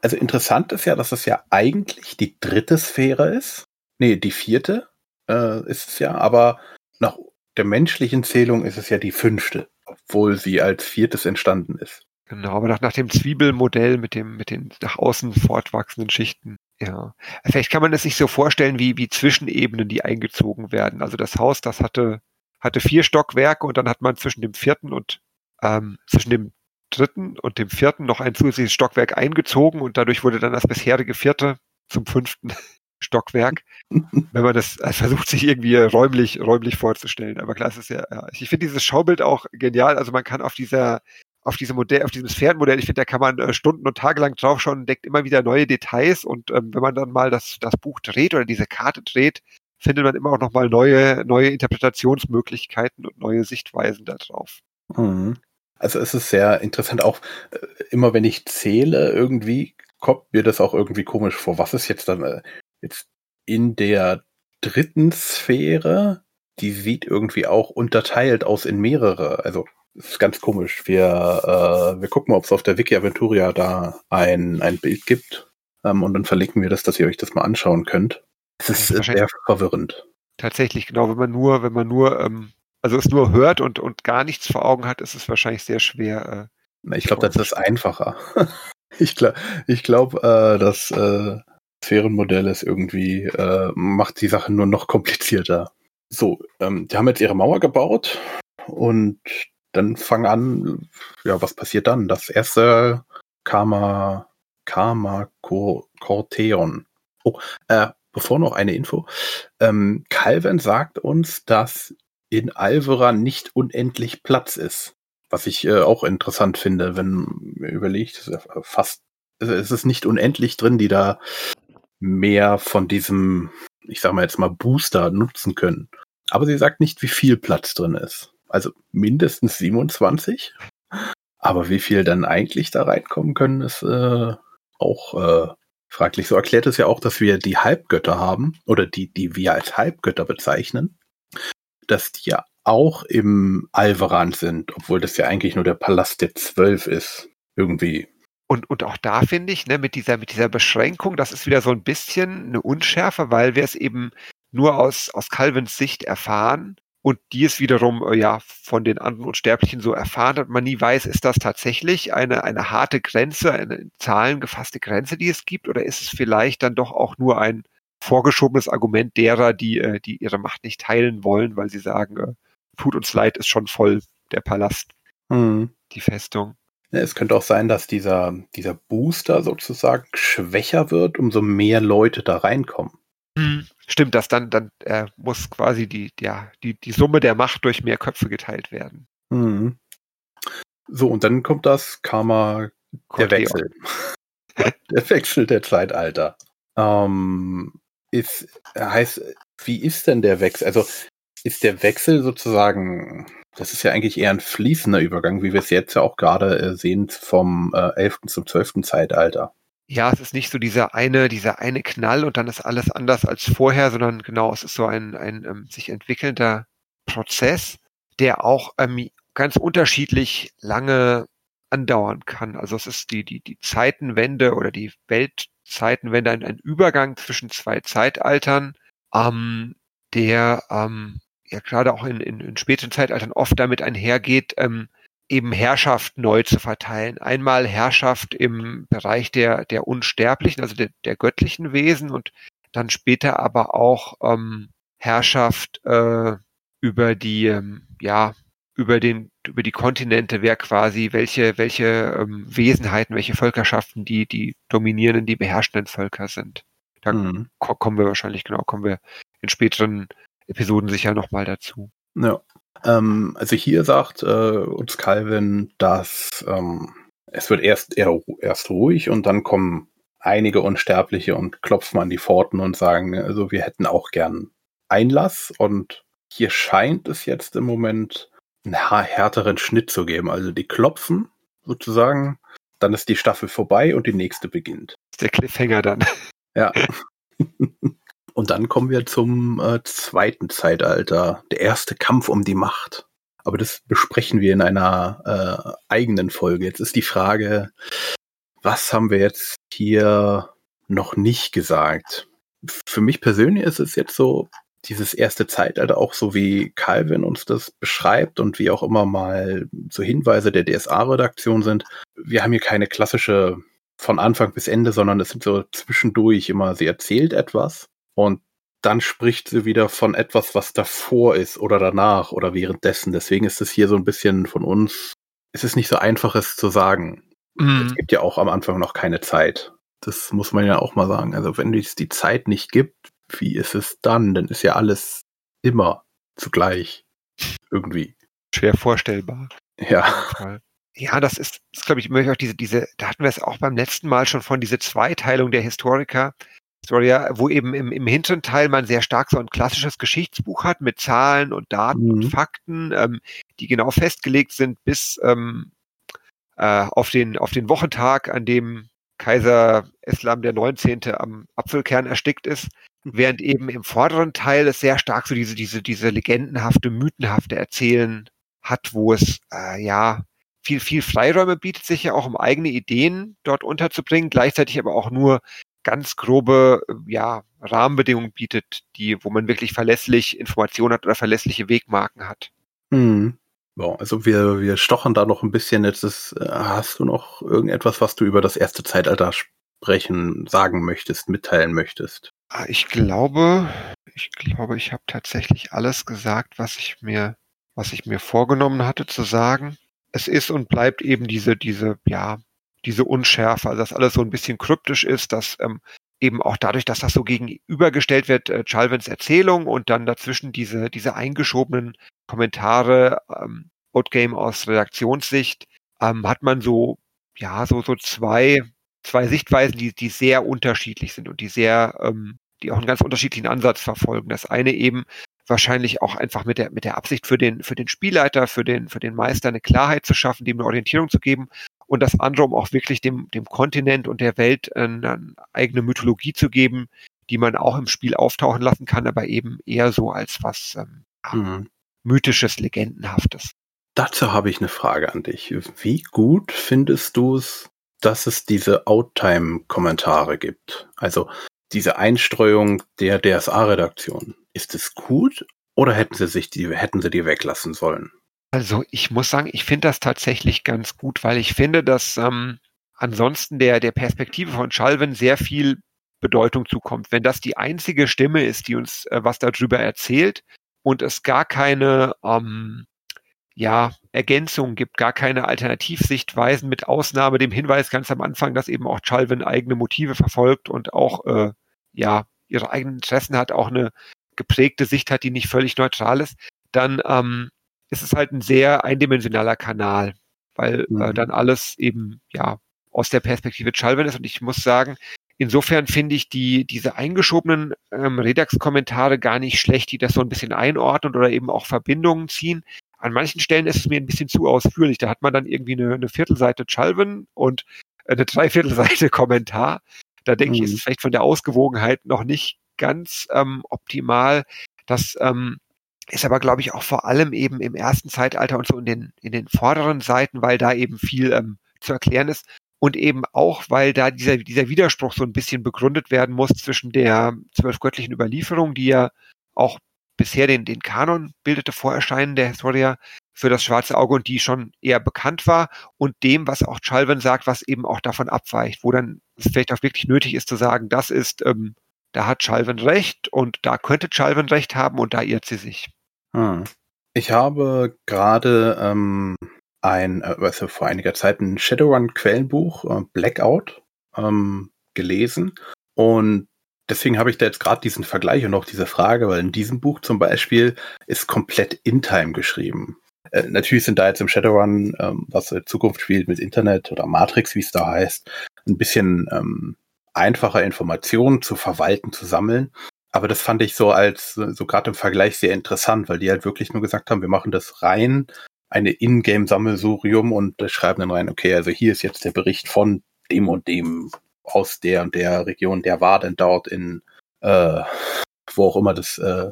Also interessant ist ja, dass es ja eigentlich die dritte Sphäre ist, Nee, die vierte äh, ist es ja, aber nach der menschlichen Zählung ist es ja die fünfte, obwohl sie als viertes entstanden ist. Genau, aber nach, nach dem Zwiebelmodell mit dem, mit den nach außen fortwachsenden Schichten. Ja. Vielleicht kann man es sich so vorstellen, wie, wie Zwischenebenen, die eingezogen werden. Also das Haus, das hatte, hatte vier Stockwerke und dann hat man zwischen dem vierten und ähm, zwischen dem dritten und dem vierten noch ein zusätzliches Stockwerk eingezogen und dadurch wurde dann das bisherige vierte zum fünften Stockwerk, wenn man das also versucht, sich irgendwie räumlich, räumlich vorzustellen. Aber klar, es ist ja, ja. ich finde dieses Schaubild auch genial. Also man kann auf dieser, auf diesem Modell, auf diesem Sphärenmodell, ich finde, da kann man äh, Stunden und Tage lang draufschauen, entdeckt immer wieder neue Details und ähm, wenn man dann mal das, das Buch dreht oder diese Karte dreht, findet man immer auch nochmal neue, neue Interpretationsmöglichkeiten und neue Sichtweisen darauf. Mhm. Also es ist sehr interessant, auch äh, immer wenn ich zähle, irgendwie kommt mir das auch irgendwie komisch vor. Was ist jetzt dann äh, jetzt in der dritten Sphäre? Die sieht irgendwie auch unterteilt aus in mehrere. Also ist ganz komisch. Wir, äh, wir gucken mal, ob es auf der Wiki Aventuria da ein, ein Bild gibt. Ähm, und dann verlinken wir das, dass ihr euch das mal anschauen könnt. Es ist sehr verwirrend. Tatsächlich, genau, wenn man nur, wenn man nur ähm, also es nur hört und, und gar nichts vor Augen hat, ist es wahrscheinlich sehr schwer. Äh, ich glaube, das ist einfacher. ich glaube, ich glaub, äh, das äh, Sphärenmodell ist irgendwie, äh, macht die Sache nur noch komplizierter. So, ähm, die haben jetzt ihre Mauer gebaut und dann fangen an, ja, was passiert dann? Das erste Karma, Karma Corteon. Oh, äh, bevor noch eine Info. Ähm, Calvin sagt uns, dass in Alvera nicht unendlich Platz ist. Was ich äh, auch interessant finde, wenn man überlegt, fast, es ist nicht unendlich drin, die da mehr von diesem, ich sag mal jetzt mal Booster nutzen können. Aber sie sagt nicht, wie viel Platz drin ist. Also mindestens 27. Aber wie viel dann eigentlich da reinkommen können, ist äh, auch äh, fraglich. So erklärt es ja auch, dass wir die Halbgötter haben oder die, die wir als Halbgötter bezeichnen dass die ja auch im Alvaran sind, obwohl das ja eigentlich nur der Palast der Zwölf ist. Irgendwie. Und, und auch da finde ich, ne, mit dieser, mit dieser Beschränkung, das ist wieder so ein bisschen eine Unschärfe, weil wir es eben nur aus, aus Calvins Sicht erfahren und die es wiederum äh, ja von den anderen Unsterblichen so erfahren hat. Man nie weiß, ist das tatsächlich eine, eine harte Grenze, eine in Zahlen gefasste Grenze, die es gibt, oder ist es vielleicht dann doch auch nur ein, vorgeschobenes Argument derer, die, äh, die ihre Macht nicht teilen wollen, weil sie sagen, äh, tut uns leid, ist schon voll der Palast, mhm. die Festung. Es könnte auch sein, dass dieser, dieser Booster sozusagen schwächer wird, umso mehr Leute da reinkommen. Mhm. Stimmt, dass dann, dann äh, muss quasi die, ja, die, die Summe der Macht durch mehr Köpfe geteilt werden. Mhm. So, und dann kommt das Karma, der Wechsel. der Wechsel der Zeitalter. Ähm, ist, heißt, wie ist denn der Wechsel? Also ist der Wechsel sozusagen, das ist ja eigentlich eher ein fließender Übergang, wie wir es jetzt ja auch gerade äh, sehen vom äh, 11. zum 12. Zeitalter. Ja, es ist nicht so dieser eine, dieser eine Knall und dann ist alles anders als vorher, sondern genau, es ist so ein, ein ähm, sich entwickelnder Prozess, der auch ähm, ganz unterschiedlich lange andauern kann. Also es ist die, die, die Zeitenwende oder die Welt, Zeitenwende, ein, ein Übergang zwischen zwei Zeitaltern, ähm, der ähm, ja gerade auch in, in, in späteren Zeitaltern oft damit einhergeht, ähm, eben Herrschaft neu zu verteilen. Einmal Herrschaft im Bereich der, der Unsterblichen, also der, der göttlichen Wesen und dann später aber auch ähm, Herrschaft äh, über die, ähm, ja, über den über die Kontinente, wer quasi welche welche ähm, Wesenheiten, welche Völkerschaften die die dominierenden, die beherrschenden Völker sind. Da mhm. ko kommen wir wahrscheinlich genau, kommen wir in späteren Episoden sicher noch mal dazu. Ja. Ähm, also hier sagt äh, uns Calvin, dass ähm, es wird erst eher, erst ruhig und dann kommen einige Unsterbliche und klopfen an die Pforten und sagen, also wir hätten auch gern Einlass und hier scheint es jetzt im Moment einen härteren Schnitt zu geben. Also die klopfen sozusagen, dann ist die Staffel vorbei und die nächste beginnt. Der Cliffhanger dann. Ja. und dann kommen wir zum äh, zweiten Zeitalter, der erste Kampf um die Macht. Aber das besprechen wir in einer äh, eigenen Folge. Jetzt ist die Frage, was haben wir jetzt hier noch nicht gesagt? für mich persönlich ist es jetzt so, dieses erste Zeitalter, auch so wie Calvin uns das beschreibt und wie auch immer mal so Hinweise der DSA-Redaktion sind. Wir haben hier keine klassische von Anfang bis Ende, sondern es sind so zwischendurch immer, sie erzählt etwas und dann spricht sie wieder von etwas, was davor ist oder danach oder währenddessen. Deswegen ist es hier so ein bisschen von uns, es ist nicht so einfach, es zu sagen. Mhm. Es gibt ja auch am Anfang noch keine Zeit. Das muss man ja auch mal sagen. Also wenn es die Zeit nicht gibt, wie ist es dann? Dann ist ja alles immer zugleich. Irgendwie. Schwer vorstellbar. Ja. Ja, das ist, ist glaube ich, immer auch diese, diese, da hatten wir es auch beim letzten Mal schon von, diese Zweiteilung der Historiker. Historia, wo eben im, im hinteren Teil man sehr stark so ein klassisches Geschichtsbuch hat mit Zahlen und Daten mhm. und Fakten, ähm, die genau festgelegt sind bis ähm, äh, auf, den, auf den Wochentag, an dem Kaiser Islam der 19. am Apfelkern erstickt ist, während eben im vorderen Teil es sehr stark so diese, diese, diese legendenhafte, mythenhafte Erzählen hat, wo es äh, ja viel, viel Freiräume bietet, sich ja auch um eigene Ideen dort unterzubringen, gleichzeitig aber auch nur ganz grobe ja, Rahmenbedingungen bietet, die, wo man wirklich verlässlich Informationen hat oder verlässliche Wegmarken hat. Mhm. Ja, also wir, wir stochern da noch ein bisschen. Jetzt ist, äh, hast du noch irgendetwas, was du über das erste Zeitalter sprechen, sagen möchtest, mitteilen möchtest? Ah, ich glaube, ich glaube, ich habe tatsächlich alles gesagt, was ich mir, was ich mir vorgenommen hatte zu sagen. Es ist und bleibt eben diese, diese, ja, diese Unschärfe, also dass alles so ein bisschen kryptisch ist, dass ähm, eben auch dadurch, dass das so gegenübergestellt wird, äh, Chalvins Erzählung und dann dazwischen diese, diese eingeschobenen Kommentare, ähm, Outgame aus Redaktionssicht, ähm, hat man so, ja, so, so zwei, zwei Sichtweisen, die, die sehr unterschiedlich sind und die sehr, ähm, die auch einen ganz unterschiedlichen Ansatz verfolgen. Das eine eben wahrscheinlich auch einfach mit der, mit der Absicht für den, für den Spielleiter, für den, für den Meister eine Klarheit zu schaffen, dem eine Orientierung zu geben und das andere, um auch wirklich dem, dem Kontinent und der Welt eine, eine eigene Mythologie zu geben, die man auch im Spiel auftauchen lassen kann, aber eben eher so als was ähm, mhm mythisches, legendenhaftes. Dazu habe ich eine Frage an dich. Wie gut findest du es, dass es diese Outtime-Kommentare gibt? Also diese Einstreuung der DSA-Redaktion. Ist es gut oder hätten sie sich die, hätten sie die weglassen sollen? Also ich muss sagen, ich finde das tatsächlich ganz gut, weil ich finde, dass ähm, ansonsten der, der Perspektive von Schalven sehr viel Bedeutung zukommt. Wenn das die einzige Stimme ist, die uns äh, was darüber erzählt, und es gar keine ähm, ja, Ergänzungen gibt, gar keine Alternativsichtweisen, mit Ausnahme dem Hinweis ganz am Anfang, dass eben auch Chalvin eigene Motive verfolgt und auch äh, ja ihre eigenen Interessen hat, auch eine geprägte Sicht hat, die nicht völlig neutral ist, dann ähm, ist es halt ein sehr eindimensionaler Kanal, weil äh, mhm. äh, dann alles eben ja aus der Perspektive Chalvin ist. Und ich muss sagen, Insofern finde ich die, diese eingeschobenen ähm, Redax-Kommentare gar nicht schlecht, die das so ein bisschen einordnen oder eben auch Verbindungen ziehen. An manchen Stellen ist es mir ein bisschen zu ausführlich. Da hat man dann irgendwie eine, eine Viertelseite Chalvin und eine Dreiviertelseite Kommentar. Da denke mhm. ich, ist es vielleicht von der Ausgewogenheit noch nicht ganz ähm, optimal. Das ähm, ist aber, glaube ich, auch vor allem eben im ersten Zeitalter und so in den, in den vorderen Seiten, weil da eben viel ähm, zu erklären ist, und eben auch, weil da dieser, dieser Widerspruch so ein bisschen begründet werden muss zwischen der zwölfgöttlichen Überlieferung, die ja auch bisher den, den Kanon bildete Vorerscheinen der Historia für das schwarze Auge und die schon eher bekannt war und dem, was auch Chalvin sagt, was eben auch davon abweicht, wo dann es vielleicht auch wirklich nötig ist zu sagen, das ist, ähm, da hat Chalvin recht und da könnte Chalvin recht haben und da irrt sie sich. Hm. Ich habe gerade ähm, ein, äh, also vor einiger Zeit ein Shadowrun-Quellenbuch, äh, Blackout, ähm, gelesen. Und deswegen habe ich da jetzt gerade diesen Vergleich und auch diese Frage, weil in diesem Buch zum Beispiel ist komplett in-time geschrieben. Äh, natürlich sind da jetzt im Shadowrun, ähm, was in Zukunft spielt mit Internet oder Matrix, wie es da heißt, ein bisschen ähm, einfacher Informationen zu verwalten, zu sammeln. Aber das fand ich so als, so gerade im Vergleich sehr interessant, weil die halt wirklich nur gesagt haben, wir machen das rein eine Ingame-Sammelsurium und schreiben dann rein, okay, also hier ist jetzt der Bericht von dem und dem aus der und der Region, der war denn dort in, äh, wo auch immer das äh,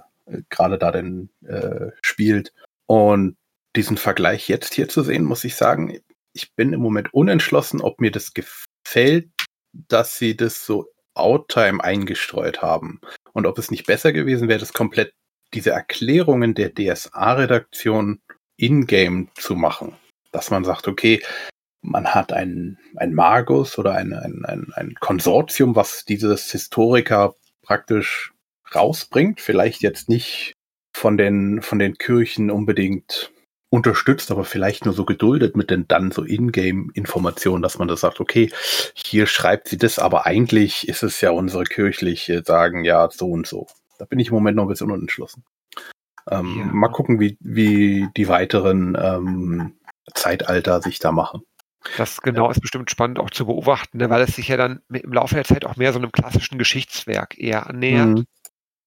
gerade da denn äh, spielt. Und diesen Vergleich jetzt hier zu sehen, muss ich sagen, ich bin im Moment unentschlossen, ob mir das gefällt, dass sie das so Outtime eingestreut haben. Und ob es nicht besser gewesen wäre, das komplett diese Erklärungen der DSA-Redaktion in-game zu machen. Dass man sagt, okay, man hat ein, ein Magus oder ein, ein, ein, ein Konsortium, was dieses Historiker praktisch rausbringt. Vielleicht jetzt nicht von den, von den Kirchen unbedingt unterstützt, aber vielleicht nur so geduldet mit den dann so Ingame-Informationen, dass man da sagt, okay, hier schreibt sie das, aber eigentlich ist es ja unsere kirchliche sagen, ja, so und so. Da bin ich im Moment noch ein bisschen unentschlossen. Ähm, ja. Mal gucken, wie, wie die weiteren ähm, Zeitalter sich da machen. Das genau ist bestimmt spannend auch zu beobachten, ne, weil es sich ja dann im Laufe der Zeit auch mehr so einem klassischen Geschichtswerk eher annähert. Mhm.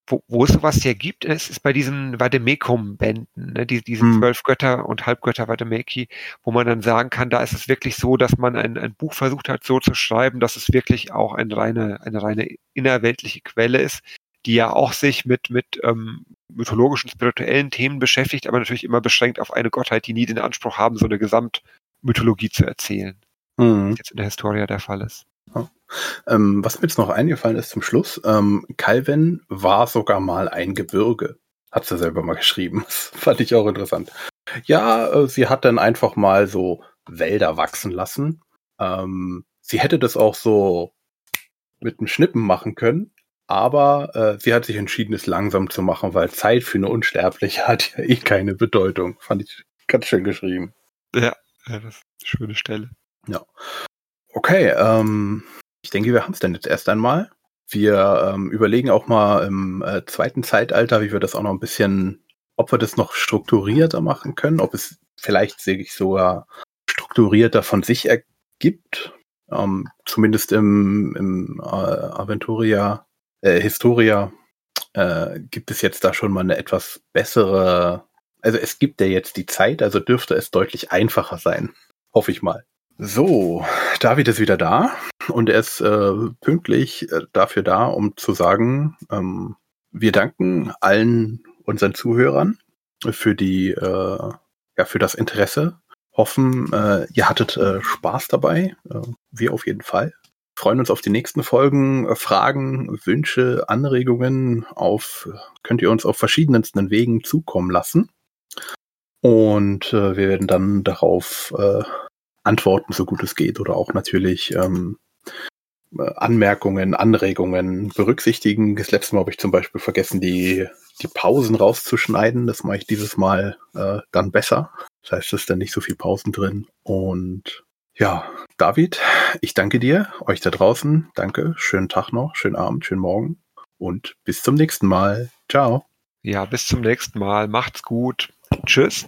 Wo, wo es sowas ja gibt, ist, ist bei diesen Vademekum-Bänden, ne, die, diese mhm. zwölf Götter und Halbgötter Vademeki, wo man dann sagen kann, da ist es wirklich so, dass man ein, ein Buch versucht hat, so zu schreiben, dass es wirklich auch eine reine, eine reine innerweltliche Quelle ist, die ja auch sich mit, mit ähm, mythologischen, spirituellen Themen beschäftigt, aber natürlich immer beschränkt auf eine Gottheit, die nie den Anspruch haben, so eine Gesamtmythologie zu erzählen. Mhm. Was jetzt in der Historia der Fall ist. Ja. Ähm, was mir jetzt noch eingefallen ist zum Schluss, ähm, Calvin war sogar mal ein Gebirge. Hat sie selber mal geschrieben. Das fand ich auch interessant. Ja, äh, sie hat dann einfach mal so Wälder wachsen lassen. Ähm, sie hätte das auch so mit einem Schnippen machen können, aber äh, sie hat sich entschieden, es langsam zu machen, weil Zeit für eine Unsterbliche hat ja eh keine Bedeutung. Fand ich ganz schön geschrieben. Ja, ja das ist eine schöne Stelle. Ja. Okay, ähm, ich denke, wir haben es dann jetzt erst einmal. Wir ähm, überlegen auch mal im äh, zweiten Zeitalter, wie wir das auch noch ein bisschen, ob wir das noch strukturierter machen können, ob es vielleicht sich sogar strukturierter von sich ergibt. Ähm, zumindest im, im äh, Aventuria äh, Historia äh, gibt es jetzt da schon mal eine etwas bessere, also es gibt ja jetzt die Zeit, also dürfte es deutlich einfacher sein. Hoffe ich mal. So, David ist wieder da und er ist äh, pünktlich äh, dafür da, um zu sagen, ähm, wir danken allen unseren Zuhörern für die, äh, ja, für das Interesse. Hoffen, äh, ihr hattet äh, Spaß dabei. Wir auf jeden Fall freuen uns auf die nächsten Folgen. Fragen, Wünsche, Anregungen auf, könnt ihr uns auf verschiedensten Wegen zukommen lassen. Und wir werden dann darauf antworten, so gut es geht, oder auch natürlich ähm, äh, Anmerkungen, Anregungen berücksichtigen. Das letzte Mal habe ich zum Beispiel vergessen, die, die Pausen rauszuschneiden. Das mache ich dieses Mal äh, dann besser. Das heißt, es ist dann nicht so viel Pausen drin. Und ja, David, ich danke dir, euch da draußen. Danke, schönen Tag noch, schönen Abend, schönen Morgen und bis zum nächsten Mal. Ciao. Ja, bis zum nächsten Mal. Macht's gut. Tschüss.